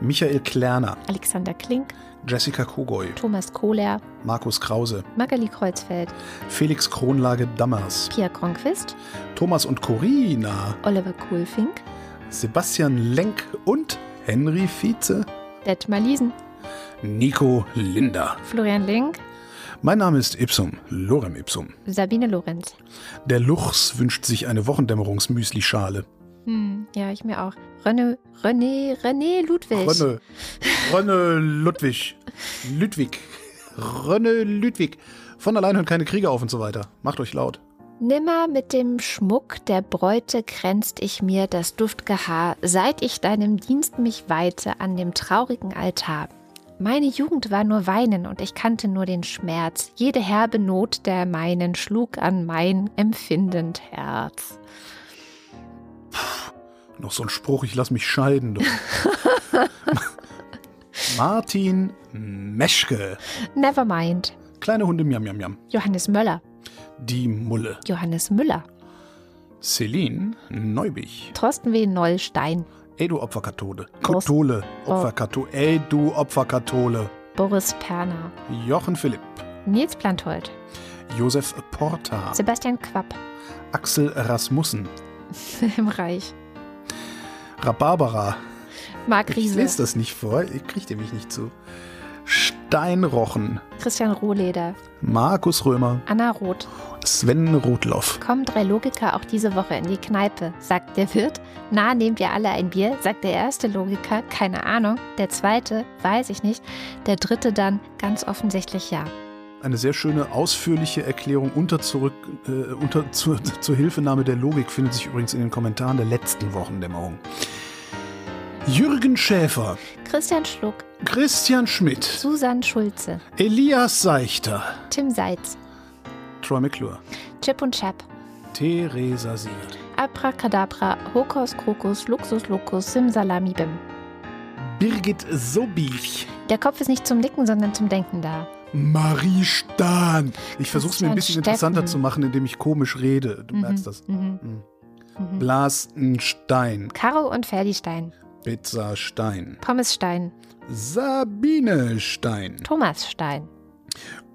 Michael Klerner, Alexander Klink, Jessica Kogoy, Thomas Kohler, Markus Krause, Magali Kreuzfeld, Felix Kronlage Dammers, Pia Kronquist, Thomas und Corina, Oliver Kohlfink, Sebastian Lenk und Henry Vize, Detmar Liesen, Nico Linder. Florian Link, Mein Name ist Ipsum, Lorem Ipsum. Sabine Lorenz. Der Luchs wünscht sich eine Wochendämmerungsmüsli-Schale. Hm, ja, ich mir auch. René, René, René Ludwig. Rönne, Rönne Ludwig, Ludwig, Rönne Ludwig. Von allein hören keine Kriege auf und so weiter. Macht euch laut. Nimmer mit dem Schmuck der Bräute kränzt ich mir das duftge Haar, seit ich deinem Dienst mich weihte an dem traurigen Altar. Meine Jugend war nur Weinen und ich kannte nur den Schmerz. Jede herbe Not der meinen schlug an mein empfindend Herz. Noch so ein Spruch, ich lass mich scheiden. *laughs* Martin Meschke. Never mind. Kleine Hunde, miam, miam, miam. Johannes Möller. Die Mulle. Johannes Müller. Celine Neubich. Thorsten W. Nollstein. Ey, du Opferkathole. Prost. Kathole. Opferkathole. Ey, du Opferkathole. Boris Perner. Jochen Philipp. Nils Planthold. Josef Porta. Sebastian Quapp. Axel Rasmussen. *laughs* Im Reich. Rhabarbara. Marc Ich Riese. lese das nicht vor. Ich kriege mich nicht zu. Steinrochen. Christian Rohleder. Markus Römer. Anna Roth. Sven Rudloff. Kommen drei Logiker auch diese Woche in die Kneipe, sagt der Wirt. Na, nehmt ihr alle ein Bier, sagt der erste Logiker, keine Ahnung. Der zweite, weiß ich nicht. Der dritte dann, ganz offensichtlich ja. Eine sehr schöne, ausführliche Erklärung unter zurück, äh, unter, zur, *laughs* zur Hilfenahme der Logik findet sich übrigens in den Kommentaren der letzten Wochendämmerung. Jürgen Schäfer, Christian Schluck, Christian Schmidt, Susanne Schulze, Elias Seichter, Tim Seitz, Troy McClure, Chip und Chap, Theresa Siegert, Abracadabra, Hokus Krokus, Luxus Locus, Simsalami Bim. Birgit Sobich, Der Kopf ist nicht zum Nicken, sondern zum Denken da. Marie Stahn. Ich versuche es mir ein bisschen Christian interessanter Steffen. zu machen, indem ich komisch rede. Du merkst das. Mhm. Mhm. Mhm. Blastenstein, Caro und Ferdi-Stein, Pizza Stein, Pommes Stein, Sabine Stein, Thomas Stein.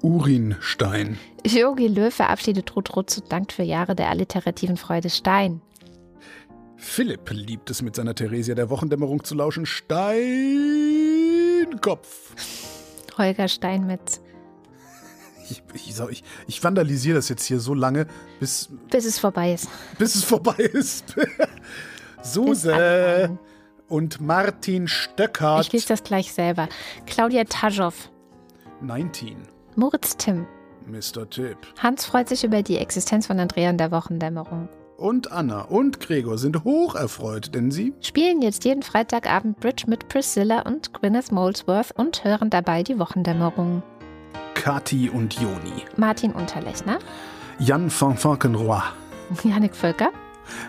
Urin Stein, Yogi Löw verabschiedet Ruth Rutz und dankt für Jahre der alliterativen Freude Stein. Philipp liebt es mit seiner Theresia der Wochendämmerung zu lauschen. Steinkopf. Holger Steinmetz. Ich, ich, ich, ich vandalisiere das jetzt hier so lange, bis, Bis es vorbei ist. bis es vorbei ist. *laughs* Suse. Und Martin Ich Stöckert. lese das gleich selber. Claudia Taschow. 19. Moritz Timm. Mr. Tipp. Hans freut sich über die Existenz von Andrea in der Wochendämmerung. Und Anna und Gregor sind hoch erfreut, denn sie Spielen jetzt jeden Freitagabend Bridge mit Priscilla und Gwyneth Molesworth und hören dabei die Wochendämmerung. Kati und Joni. Martin Unterlechner, Jan van Falkenroy. Janik Völker,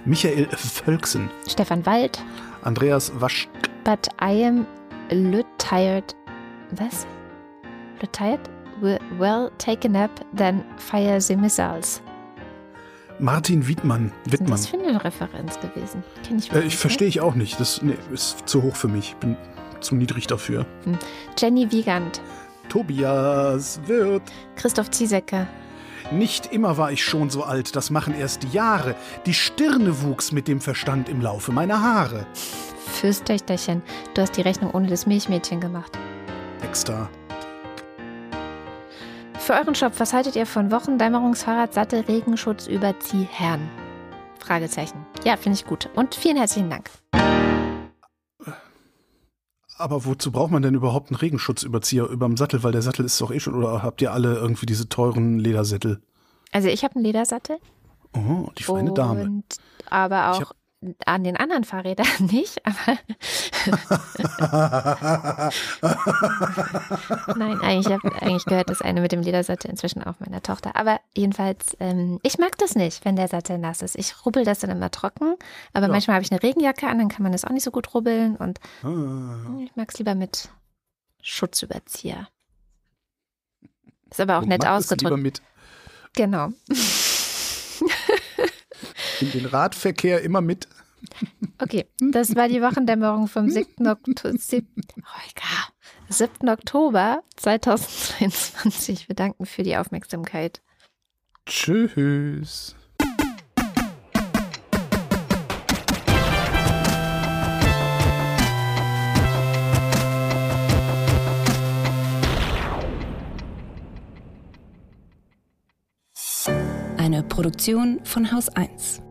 Michael Völksen. Stefan Wald, Andreas Wasch. But I am le tired. Was? Le tired? We- Well, take a nap, then fire the missiles. Martin Wiedmann. Was ist Wittmann. das für eine Referenz gewesen? Kenn ich Äh, ich verstehe ich auch nicht. Das nee, ist zu hoch für mich. Bin zu niedrig dafür. nicht. Jenny Wiegand, Tobias wird. Christoph Ziesecke, Nicht immer war ich schon so alt, das machen erst Jahre. Die Stirne wuchs mit dem Verstand im Laufe meiner Haare. Fürsttöchterchen. Du hast die Rechnung ohne das Milchmädchen gemacht. Extra. Für euren Shop, was haltet ihr von Wochendämmerungsfahrrad, Sattel, Regenschutz, Überziehherren? Fragezeichen. Ja, finde ich gut. Und vielen herzlichen Dank. Aber wozu braucht man denn überhaupt einen Regenschutzüberzieher überm Sattel? Weil der Sattel ist doch eh schon. Oder habt ihr alle irgendwie diese teuren Ledersättel? Also ich habe einen Ledersattel. Oh, die feine Dame. Und aber auch an den anderen Fahrrädern *laughs* nicht, aber *laughs* nein, eigentlich, hab, eigentlich gehört das eine mit dem Ledersattel inzwischen auch meiner Tochter. Aber jedenfalls, ähm, ich mag das nicht, wenn der Sattel nass ist. Ich rubbel das dann immer trocken, aber Ja. manchmal habe ich eine Regenjacke an, dann kann man das auch nicht so gut rubbeln und Ah. ich mag es lieber mit Schutzüberzieher. Ist aber auch Und nett es lieber ausgedrückt. mit Genau. In den Radverkehr immer mit. Okay, das war die Wochendämmerung vom 7. Oktober, 7. Oh, egal. 7. Oktober 2022. Wir danken für die Aufmerksamkeit. Tschüss. Eine Produktion von Haus 1.